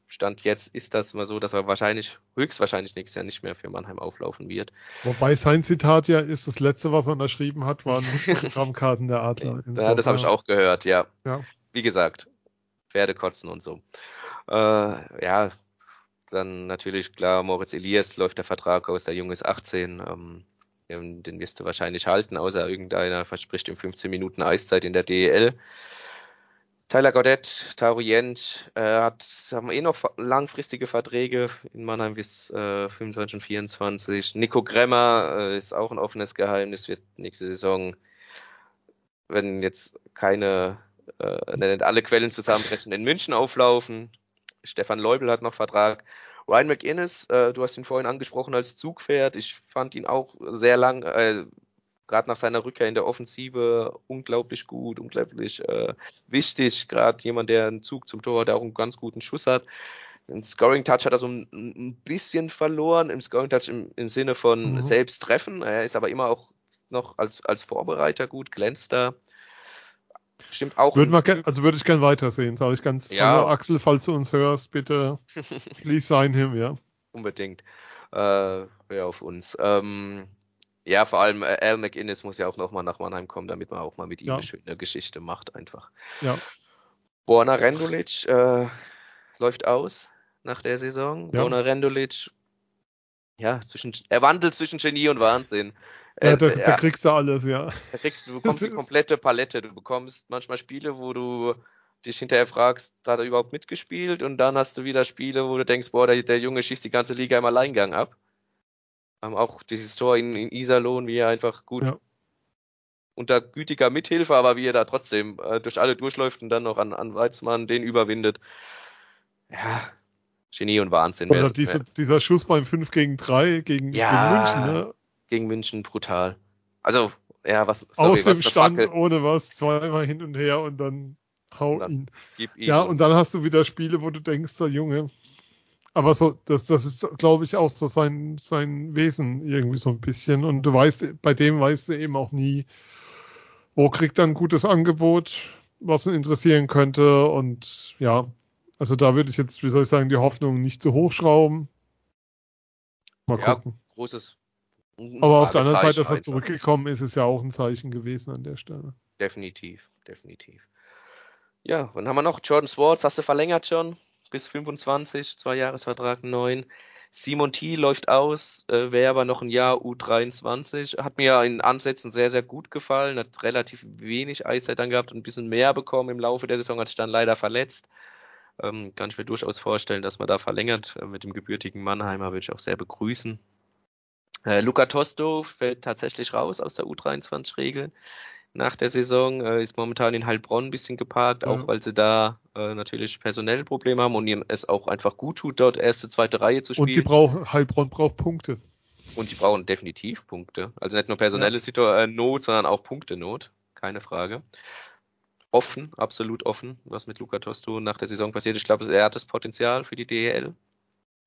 Stand jetzt ist das mal so, dass er wahrscheinlich, höchstwahrscheinlich nächstes Jahr nicht mehr für Mannheim auflaufen wird. Wobei sein Zitat ja ist, das letzte, was er unterschrieben hat, waren Programmkarten der Adler. ja, das habe ich auch gehört, ja. ja. Wie gesagt, Pferde kotzen und so. Äh, ja, dann natürlich klar, Moritz Elias läuft der Vertrag aus, der Junge ist 18. Ähm, den wirst du wahrscheinlich halten, außer irgendeiner verspricht ihm 15 Minuten Eiszeit in der DEL. Tyler Gaudet, Taru Jent, äh, hat, haben eh noch langfristige Verträge in Mannheim bis äh, 25 und 24. Nico Gremmer äh, ist auch ein offenes Geheimnis, wird nächste Saison, wenn jetzt keine, äh, alle Quellen zusammenbrechen, in München auflaufen. Stefan Leubel hat noch Vertrag. Ryan McInnes, äh, du hast ihn vorhin angesprochen als Zugpferd. Ich fand ihn auch sehr lang, äh, gerade nach seiner Rückkehr in der Offensive unglaublich gut, unglaublich äh, wichtig. Gerade jemand, der einen Zug zum Tor hat, der auch einen ganz guten Schuss hat. Den Scoring Touch hat er so ein, ein bisschen verloren, im Scoring Touch im, im Sinne von mhm. selbst treffen. Er ist aber immer auch noch als, als Vorbereiter gut, glänzt da. Stimmt auch. Würde man also würde ich gern weitersehen, sage ich ganz. Ja. Hallo Axel, falls du uns hörst, bitte please sign him, ja. Unbedingt. Äh, hör auf uns. Ähm, ja, vor allem äh, Al McInnes muss ja auch nochmal nach Mannheim kommen, damit man auch mal mit ihm ja. eine schöne Geschichte macht, einfach. Ja. Borna Rendulic äh, läuft aus nach der Saison. Ja. Borna Rendulic, ja, zwischen, er wandelt zwischen Genie und Wahnsinn. Ja, äh, da, äh, da, kriegst du alles, ja. Da kriegst du, du bekommst die komplette Palette. Du bekommst manchmal Spiele, wo du dich hinterher fragst, hat er überhaupt mitgespielt? Und dann hast du wieder Spiele, wo du denkst, boah, der, der Junge schießt die ganze Liga im Alleingang ab. Ähm, auch dieses Tor in, in Iserlohn, wie er einfach gut ja. unter gütiger Mithilfe, aber wie er da trotzdem äh, durch alle durchläuft und dann noch an, an Weizmann den überwindet. Ja, Genie und Wahnsinn. Oder diese, dieser Schuss beim 5 gegen 3 gegen, ja, gegen München, ne? Gegen München brutal. Also, ja, was. Sorry, Aus dem was Stand, Fackel. ohne was, zweimal hin und her und dann hau und dann ihn. ihn. Ja, und dann hast du wieder Spiele, wo du denkst, der Junge, aber so, das, das ist, glaube ich, auch so sein, sein Wesen irgendwie so ein bisschen. Und du weißt, bei dem weißt du eben auch nie, wo kriegt er ein gutes Angebot, was ihn interessieren könnte. Und ja, also da würde ich jetzt, wie soll ich sagen, die Hoffnung nicht zu hochschrauben. Mal ja, gucken. Großes. Aber auf der anderen Seite, dass er zurückgekommen ist, ist ja auch ein Zeichen gewesen an der Stelle. Definitiv, definitiv. Ja, dann haben wir noch Jordan Swartz. Hast du verlängert schon? bis 25, zwei Jahresvertrag 9. Simon T läuft aus, äh, wäre aber noch ein Jahr U23. Hat mir in Ansätzen sehr, sehr gut gefallen, hat relativ wenig Eiszeit dann gehabt und ein bisschen mehr bekommen im Laufe der Saison, hat sich dann leider verletzt. Ähm, kann ich mir durchaus vorstellen, dass man da verlängert. Äh, mit dem gebürtigen Mannheimer würde ich auch sehr begrüßen. Äh, Luca Tosto fällt tatsächlich raus aus der U23-Regel nach der Saison, äh, ist momentan in Heilbronn ein bisschen geparkt, ja. auch weil sie da äh, natürlich personelle Probleme haben und ihm es auch einfach gut tut, dort erste, zweite Reihe zu spielen. Und die brauchen, Heilbronn braucht Punkte. Und die brauchen definitiv Punkte. Also nicht nur personelle ja. Äh, Not, sondern auch Punkte-Not. Keine Frage. Offen, absolut offen, was mit Luca Tosto nach der Saison passiert. Ich glaube, er hat das Potenzial für die DEL.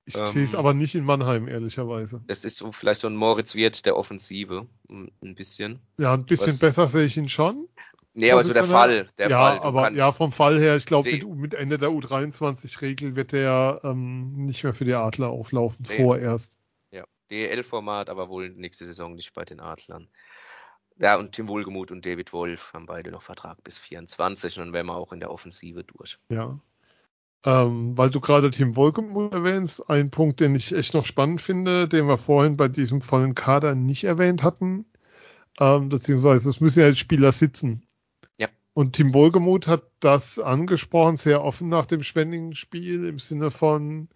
Ich ähm, sehe es aber nicht in Mannheim, ehrlicherweise. Es ist so vielleicht so ein Moritz Wirt der Offensive, ein bisschen. Ja, ein bisschen Was, besser sehe ich ihn schon. Nee, aber so der Fall. Der ja, Fall. aber ja, vom Fall her, ich glaube, mit, mit, Ende der U23-Regel wird er ähm, nicht mehr für die Adler auflaufen, nee. vorerst. Ja, DL-Format, aber wohl nächste Saison nicht bei den Adlern. Ja, und Tim Wohlgemuth und David Wolf haben beide noch Vertrag bis 24 und dann wären wir auch in der Offensive durch. Ja. Ähm, weil du gerade Team Wolkemuth erwähnst, ein Punkt, den ich echt noch spannend finde, den wir vorhin bei diesem vollen Kader nicht erwähnt hatten, ähm, beziehungsweise es müssen ja jetzt Spieler sitzen. Ja. Und Team Wohlgemuth hat das angesprochen, sehr offen nach dem Schwenningen-Spiel, im Sinne von,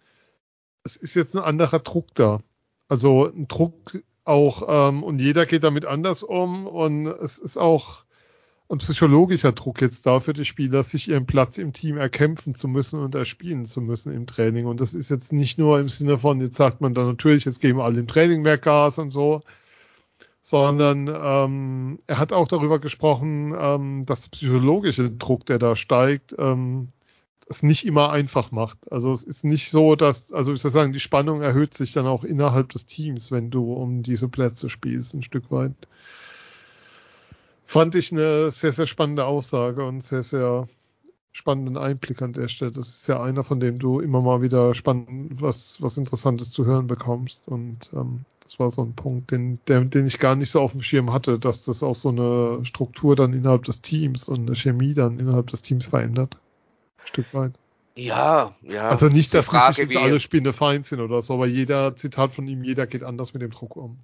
es ist jetzt ein anderer Druck da. Also ein Druck auch, ähm, und jeder geht damit anders um und es ist auch, ein psychologischer Druck jetzt da für die Spieler, sich ihren Platz im Team erkämpfen zu müssen und erspielen zu müssen im Training. Und das ist jetzt nicht nur im Sinne von, jetzt sagt man dann natürlich, jetzt geben alle im Training mehr Gas und so, sondern ähm, er hat auch darüber gesprochen, ähm, dass der psychologische Druck, der da steigt, ähm, es nicht immer einfach macht. Also es ist nicht so, dass, also ich soll sagen, die Spannung erhöht sich dann auch innerhalb des Teams, wenn du um diese Plätze spielst, ein Stück weit fand ich eine sehr, sehr spannende Aussage und sehr, sehr spannenden Einblick an der Stelle. Das ist ja einer, von dem du immer mal wieder spannend was, was Interessantes zu hören bekommst. Und ähm, das war so ein Punkt, den, der, den ich gar nicht so auf dem Schirm hatte, dass das auch so eine Struktur dann innerhalb des Teams und eine Chemie dann innerhalb des Teams verändert. Ein Stück weit. Ja, ja. Also nicht, dass Frage, sich jetzt alle Spielende Feind sind oder so, aber jeder, Zitat von ihm, jeder geht anders mit dem Druck um.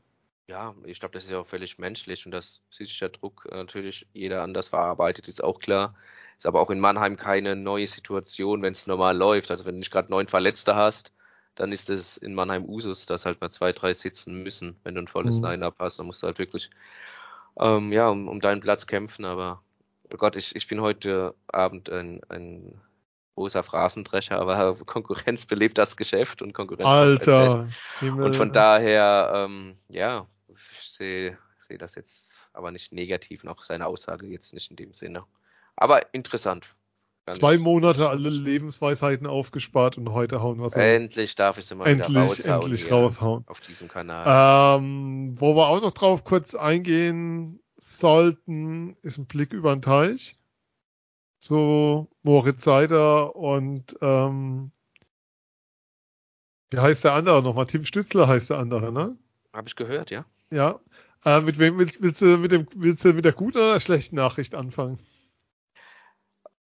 Ja, ich glaube, das ist ja auch völlig menschlich und dass psychischer Druck äh, natürlich jeder anders verarbeitet, ist auch klar. Ist aber auch in Mannheim keine neue Situation, wenn es normal läuft. Also wenn du nicht gerade neun Verletzte hast, dann ist es in Mannheim Usus, dass halt mal zwei, drei sitzen müssen, wenn du ein volles mhm. Line-Up hast. Dann musst du halt wirklich ähm, ja, um, um deinen Platz kämpfen. Aber oh Gott, ich, ich bin heute Abend ein, ein großer Phrasendrescher, aber Konkurrenz belebt das Geschäft und Konkurrenz. Alter. Und von daher, ähm, ja, sehe seh das jetzt aber nicht negativ, noch seine Aussage jetzt nicht in dem Sinne. Aber interessant. Zwei Monate alle Lebensweisheiten aufgespart und heute hauen wir Endlich darf ich sie mal endlich, raushauen. Endlich raushauen. Auf diesem Kanal. Ähm, wo wir auch noch drauf kurz eingehen sollten, ist ein Blick über den Teich zu Moritz Seider und ähm, wie heißt der andere nochmal? Tim Stützler heißt der andere, ne? Habe ich gehört, ja. Ja. Äh, mit wem willst, willst, du mit dem willst du mit der guten oder der schlechten Nachricht anfangen?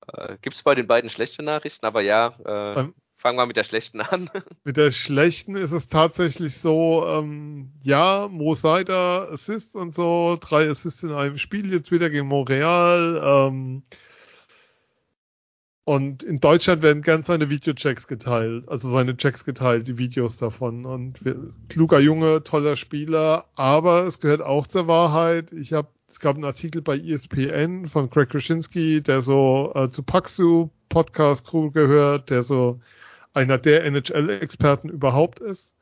Äh, Gibt es bei den beiden schlechte Nachrichten, aber ja, äh, Beim, fangen wir mit der schlechten an. mit der schlechten ist es tatsächlich so, ähm, ja, Mo Seider Assists und so, drei Assists in einem Spiel jetzt wieder gegen Montreal. Ähm, und in Deutschland werden ganz seine Videochecks geteilt, also seine Checks geteilt, die Videos davon. Und kluger Junge, toller Spieler, aber es gehört auch zur Wahrheit. Ich habe, es gab einen Artikel bei ESPN von Craig Krasinski, der so äh, zu Paxu Podcast Crew gehört, der so einer der NHL-Experten überhaupt ist.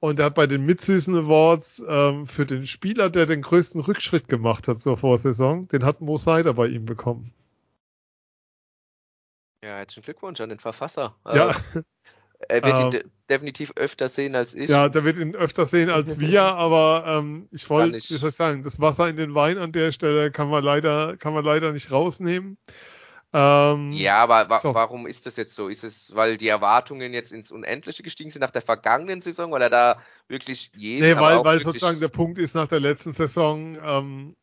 Und er hat bei den Midseason Awards ähm, für den Spieler, der den größten Rückschritt gemacht hat zur Vorsaison, den hat Mo Seider bei ihm bekommen. Ja, herzlichen Glückwunsch an den Verfasser. Ja. Äh, er wird ihn ähm, definitiv öfter sehen als ich. Ja, der wird ihn öfter sehen als wir, aber ähm, ich wollte, wie soll ich sagen, das Wasser in den Wein an der Stelle kann man leider, kann man leider nicht rausnehmen. Ähm, ja, aber wa so. warum ist das jetzt so? Ist es, weil die Erwartungen jetzt ins Unendliche gestiegen sind nach der vergangenen Saison, weil er da wirklich jeden. Nee, weil, weil sozusagen der Punkt ist nach der letzten Saison, ähm,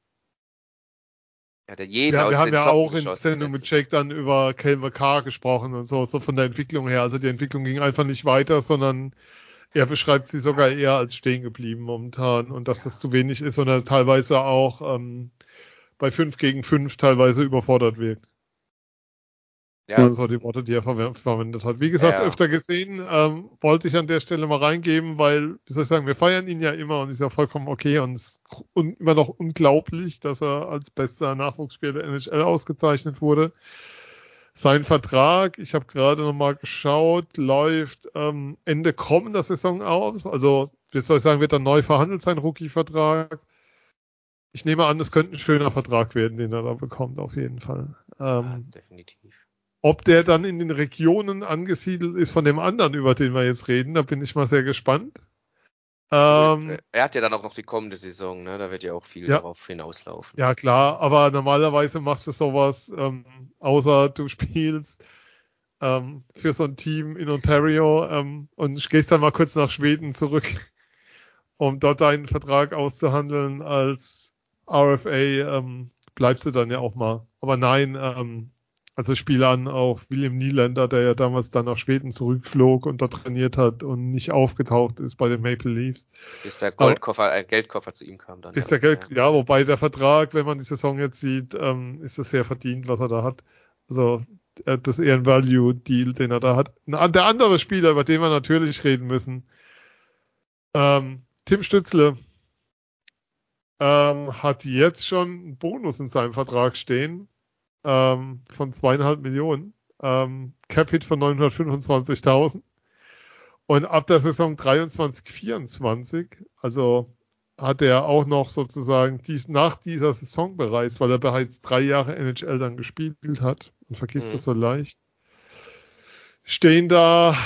ja, der jeden ja, wir haben ja auch in Sendung mit Jake dann über Kelmer K gesprochen und so, so von der Entwicklung her. Also die Entwicklung ging einfach nicht weiter, sondern er beschreibt sie sogar eher als stehen geblieben momentan und dass das zu wenig ist und er teilweise auch ähm, bei 5 gegen 5 teilweise überfordert wirkt. Ja. Das waren die Worte, die er verwendet hat. Wie gesagt, ja. öfter gesehen, ähm, wollte ich an der Stelle mal reingeben, weil, wie soll ich sagen, wir feiern ihn ja immer und ist ja vollkommen okay und, es und immer noch unglaublich, dass er als bester Nachwuchsspieler der NHL ausgezeichnet wurde. Sein Vertrag, ich habe gerade nochmal geschaut, läuft ähm, Ende kommender Saison aus. Also, wie soll ich sagen, wird dann neu verhandelt sein Rookie-Vertrag. Ich nehme an, es könnte ein schöner Vertrag werden, den er da bekommt, auf jeden Fall. Ähm, ja, definitiv. Ob der dann in den Regionen angesiedelt ist von dem anderen, über den wir jetzt reden, da bin ich mal sehr gespannt. Ähm, er hat ja dann auch noch die kommende Saison, ne? Da wird ja auch viel ja, darauf hinauslaufen. Ja, klar, aber normalerweise machst du sowas, ähm, außer du spielst ähm, für so ein Team in Ontario ähm, und gehst dann mal kurz nach Schweden zurück, um dort deinen Vertrag auszuhandeln als RFA, ähm, bleibst du dann ja auch mal. Aber nein, ähm, also Spiele an auch William Nylander, der ja damals dann nach Schweden zurückflog und dort trainiert hat und nicht aufgetaucht ist bei den Maple Leafs. Bis der Goldkoffer, äh, Geldkoffer zu ihm kam dann. Bis der Geld, ja. ja, wobei der Vertrag, wenn man die Saison jetzt sieht, ähm, ist das sehr verdient, was er da hat. Also das ist eher ein Value-Deal, den er da hat. Der andere Spieler, über den wir natürlich reden müssen, ähm, Tim Stützle ähm, hat jetzt schon einen Bonus in seinem Vertrag stehen ähm, von zweieinhalb Millionen. Ähm, Cap-Hit von 925.000. Und ab der Saison 23, 24, also hat er auch noch sozusagen dies, nach dieser Saison bereits, weil er bereits drei Jahre NHL dann gespielt hat und vergisst mhm. das so leicht, stehen da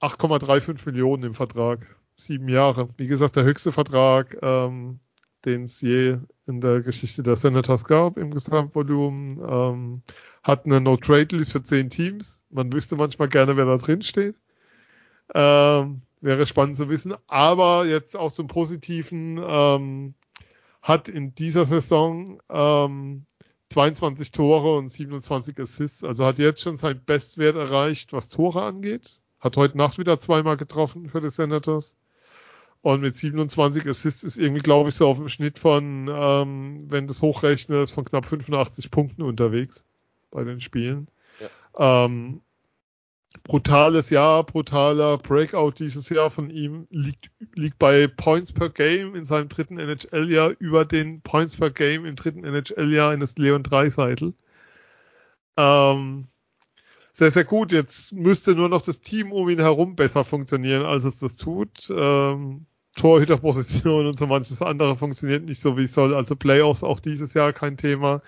8,35 Millionen im Vertrag. Sieben Jahre. Wie gesagt, der höchste Vertrag, ähm, den es je in der Geschichte der Senators gab im Gesamtvolumen. Ähm, hat eine No-Trade-List für zehn Teams. Man wüsste manchmal gerne, wer da drin steht. Ähm, wäre spannend zu wissen. Aber jetzt auch zum Positiven ähm, hat in dieser Saison ähm, 22 Tore und 27 Assists. Also hat jetzt schon seinen Bestwert erreicht, was Tore angeht. Hat heute Nacht wieder zweimal getroffen für die Senators. Und mit 27 Assists ist irgendwie, glaube ich, so auf dem Schnitt von, ähm, wenn das hochrechnet, von knapp 85 Punkten unterwegs bei den Spielen. Ja. Ähm, brutales Jahr, brutaler Breakout dieses Jahr von ihm liegt, liegt bei Points per Game in seinem dritten NHL-Jahr über den Points per Game im dritten NHL-Jahr eines Leon Dreiseitel. Ähm, sehr, sehr gut. Jetzt müsste nur noch das Team um ihn herum besser funktionieren, als es das tut. Ähm, Torhüterposition und so manches andere funktioniert nicht so, wie es soll. Also Playoffs auch dieses Jahr kein Thema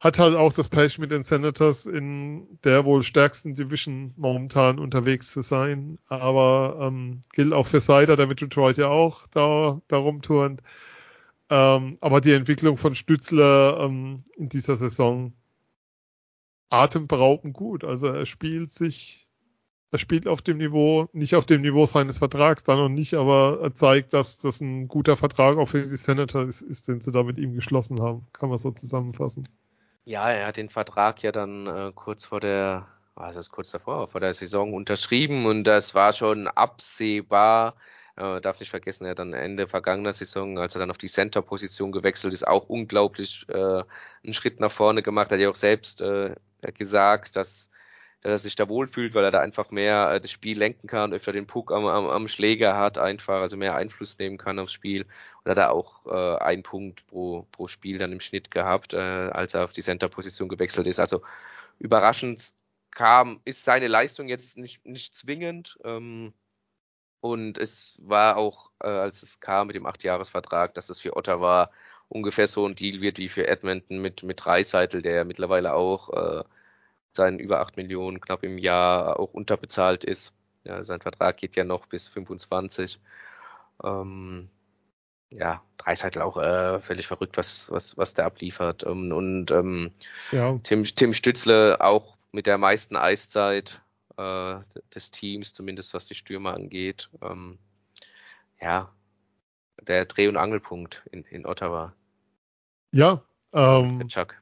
hat halt auch das Pech mit den Senators in der wohl stärksten Division momentan unterwegs zu sein. Aber ähm, gilt auch für Sider, der mit Detroit ja auch da, da rumturnt. Ähm, aber die Entwicklung von Stützler ähm, in dieser Saison atemberaubend gut. Also er spielt sich, er spielt auf dem Niveau, nicht auf dem Niveau seines Vertrags, da noch nicht, aber er zeigt, dass das ein guter Vertrag auch für die Senators ist, ist den sie da mit ihm geschlossen haben. Kann man so zusammenfassen. Ja, er hat den Vertrag ja dann äh, kurz vor der, was ist kurz davor, vor der Saison unterschrieben und das war schon absehbar. Äh, darf nicht vergessen, er hat dann Ende vergangener Saison, als er dann auf die Center-Position gewechselt ist, auch unglaublich äh, einen Schritt nach vorne gemacht. Er hat ja auch selbst äh, gesagt, dass dass er sich da wohlfühlt, weil er da einfach mehr äh, das Spiel lenken kann, öfter den Puck am, am, am Schläger hat, einfach, also mehr Einfluss nehmen kann aufs Spiel. Und hat er auch äh, einen Punkt pro, pro Spiel dann im Schnitt gehabt, äh, als er auf die Center-Position gewechselt ist. Also überraschend kam, ist seine Leistung jetzt nicht, nicht zwingend. Ähm, und es war auch, äh, als es kam mit dem Acht-Jahres-Vertrag, dass es für Ottawa ungefähr so ein Deal wird wie für Edmonton mit, mit Dreiseitel, der mittlerweile auch äh, seinen über 8 Millionen knapp im Jahr auch unterbezahlt ist. Ja, sein Vertrag geht ja noch bis 25. Ähm, ja, Dreiseitel auch äh, völlig verrückt, was, was, was der abliefert. Ähm, und ähm, ja. Tim, Tim Stützle auch mit der meisten Eiszeit äh, des Teams, zumindest was die Stürmer angeht. Ähm, ja, der Dreh- und Angelpunkt in, in Ottawa. Ja, ähm, Chuck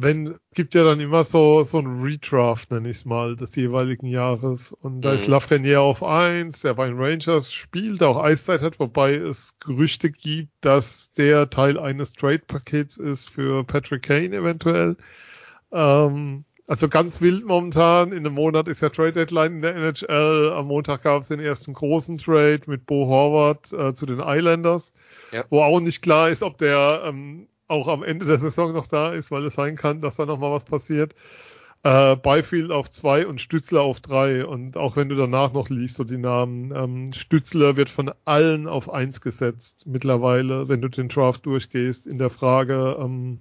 wenn, gibt ja dann immer so, so ein Redraft, nenne ich es mal, des jeweiligen Jahres. Und da mhm. ist Lafreniere auf eins, der bei den Rangers spielt, auch Eiszeit hat, wobei es Gerüchte gibt, dass der Teil eines Trade-Pakets ist für Patrick Kane eventuell. Ähm, also ganz wild momentan. In einem Monat ist ja Trade Deadline in der NHL. Am Montag gab es den ersten großen Trade mit Bo Horvath äh, zu den Islanders, ja. wo auch nicht klar ist, ob der ähm, auch am Ende der Saison noch da ist, weil es sein kann, dass da noch mal was passiert. Äh, Byfield auf zwei und Stützler auf drei. Und auch wenn du danach noch liest, so die Namen, ähm, Stützler wird von allen auf eins gesetzt mittlerweile, wenn du den Draft durchgehst, in der Frage, ähm,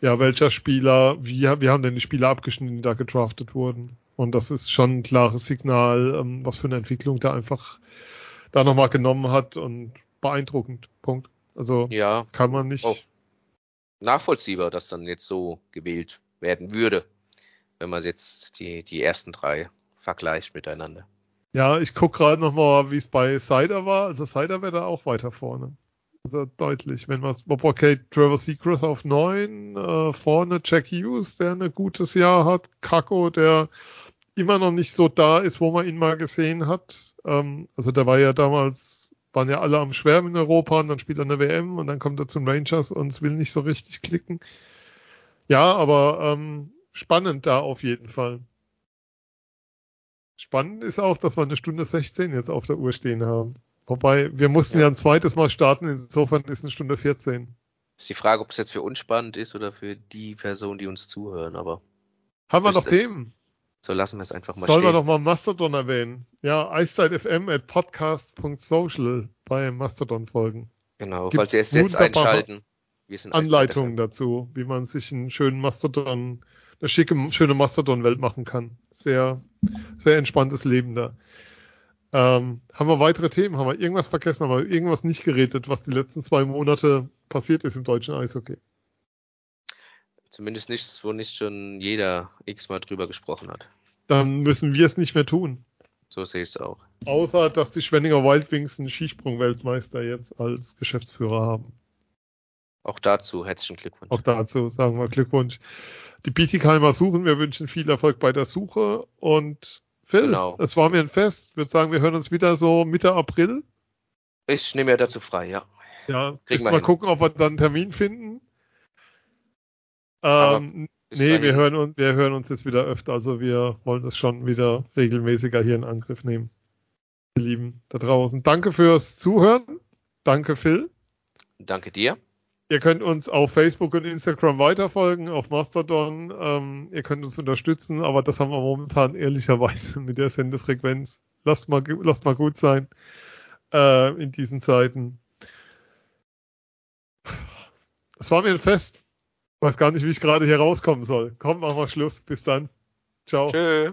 ja, welcher Spieler, wie, wie haben denn die Spieler abgeschnitten, die da gedraftet wurden? Und das ist schon ein klares Signal, ähm, was für eine Entwicklung da einfach da nochmal genommen hat und beeindruckend. Punkt. Also ja, kann man nicht. Auch nachvollziehbar, dass dann jetzt so gewählt werden würde, wenn man jetzt die, die ersten drei vergleicht miteinander. Ja, ich gucke gerade nochmal, wie es bei Cider war. Also Cider wäre da auch weiter vorne. Also deutlich. Wenn man okay, Trevor Seacrest auf neun, äh, vorne Jack Hughes, der ein gutes Jahr hat, Kako, der immer noch nicht so da ist, wo man ihn mal gesehen hat. Ähm, also der war ja damals waren ja alle am Schwärmen in Europa und dann spielt er eine WM und dann kommt er zum Rangers und es will nicht so richtig klicken. Ja, aber ähm, spannend da auf jeden Fall. Spannend ist auch, dass wir eine Stunde 16 jetzt auf der Uhr stehen haben. Wobei, wir mussten ja. ja ein zweites Mal starten, insofern ist eine Stunde 14. Ist die Frage, ob es jetzt für uns spannend ist oder für die Person, die uns zuhören, aber. Haben wir noch Themen? So lassen wir es einfach mal Sollen stehen. wir noch mal Mastodon erwähnen? Ja, FM at podcast.social bei Mastodon folgen. Genau, Gibt falls Sie es jetzt einschalten. Anleitungen dazu, wie man sich einen schönen Mastodon, eine schicke, schöne Mastodon-Welt machen kann. Sehr, sehr entspanntes Leben da. Ähm, haben wir weitere Themen? Haben wir irgendwas vergessen? Haben wir irgendwas nicht geredet, was die letzten zwei Monate passiert ist im deutschen Eishockey? Zumindest nichts, wo nicht schon jeder x-mal drüber gesprochen hat. Dann müssen wir es nicht mehr tun. So sehe ich es auch. Außer, dass die Schwenninger Wildwings einen Skisprung-Weltmeister jetzt als Geschäftsführer haben. Auch dazu herzlichen Glückwunsch. Auch dazu sagen wir Glückwunsch. Die Bietigheimer suchen. Wir wünschen viel Erfolg bei der Suche. Und Phil, genau. es war mir ein Fest. Ich würde sagen, wir hören uns wieder so Mitte April. Ich nehme ja dazu frei, ja. Ja, mal hin. gucken, ob wir dann einen Termin finden. Ähm, nee, wir hören, uns, wir hören uns jetzt wieder öfter. Also wir wollen das schon wieder regelmäßiger hier in Angriff nehmen. Ihr Lieben da draußen. Danke fürs Zuhören. Danke, Phil. Danke dir. Ihr könnt uns auf Facebook und Instagram weiterfolgen, auf Mastodon. Ähm, ihr könnt uns unterstützen, aber das haben wir momentan ehrlicherweise mit der Sendefrequenz. Lasst mal, lasst mal gut sein äh, in diesen Zeiten. Das war mir ein Fest. Weiß gar nicht, wie ich gerade hier rauskommen soll. Komm, machen wir Schluss. Bis dann. Ciao. Tschö.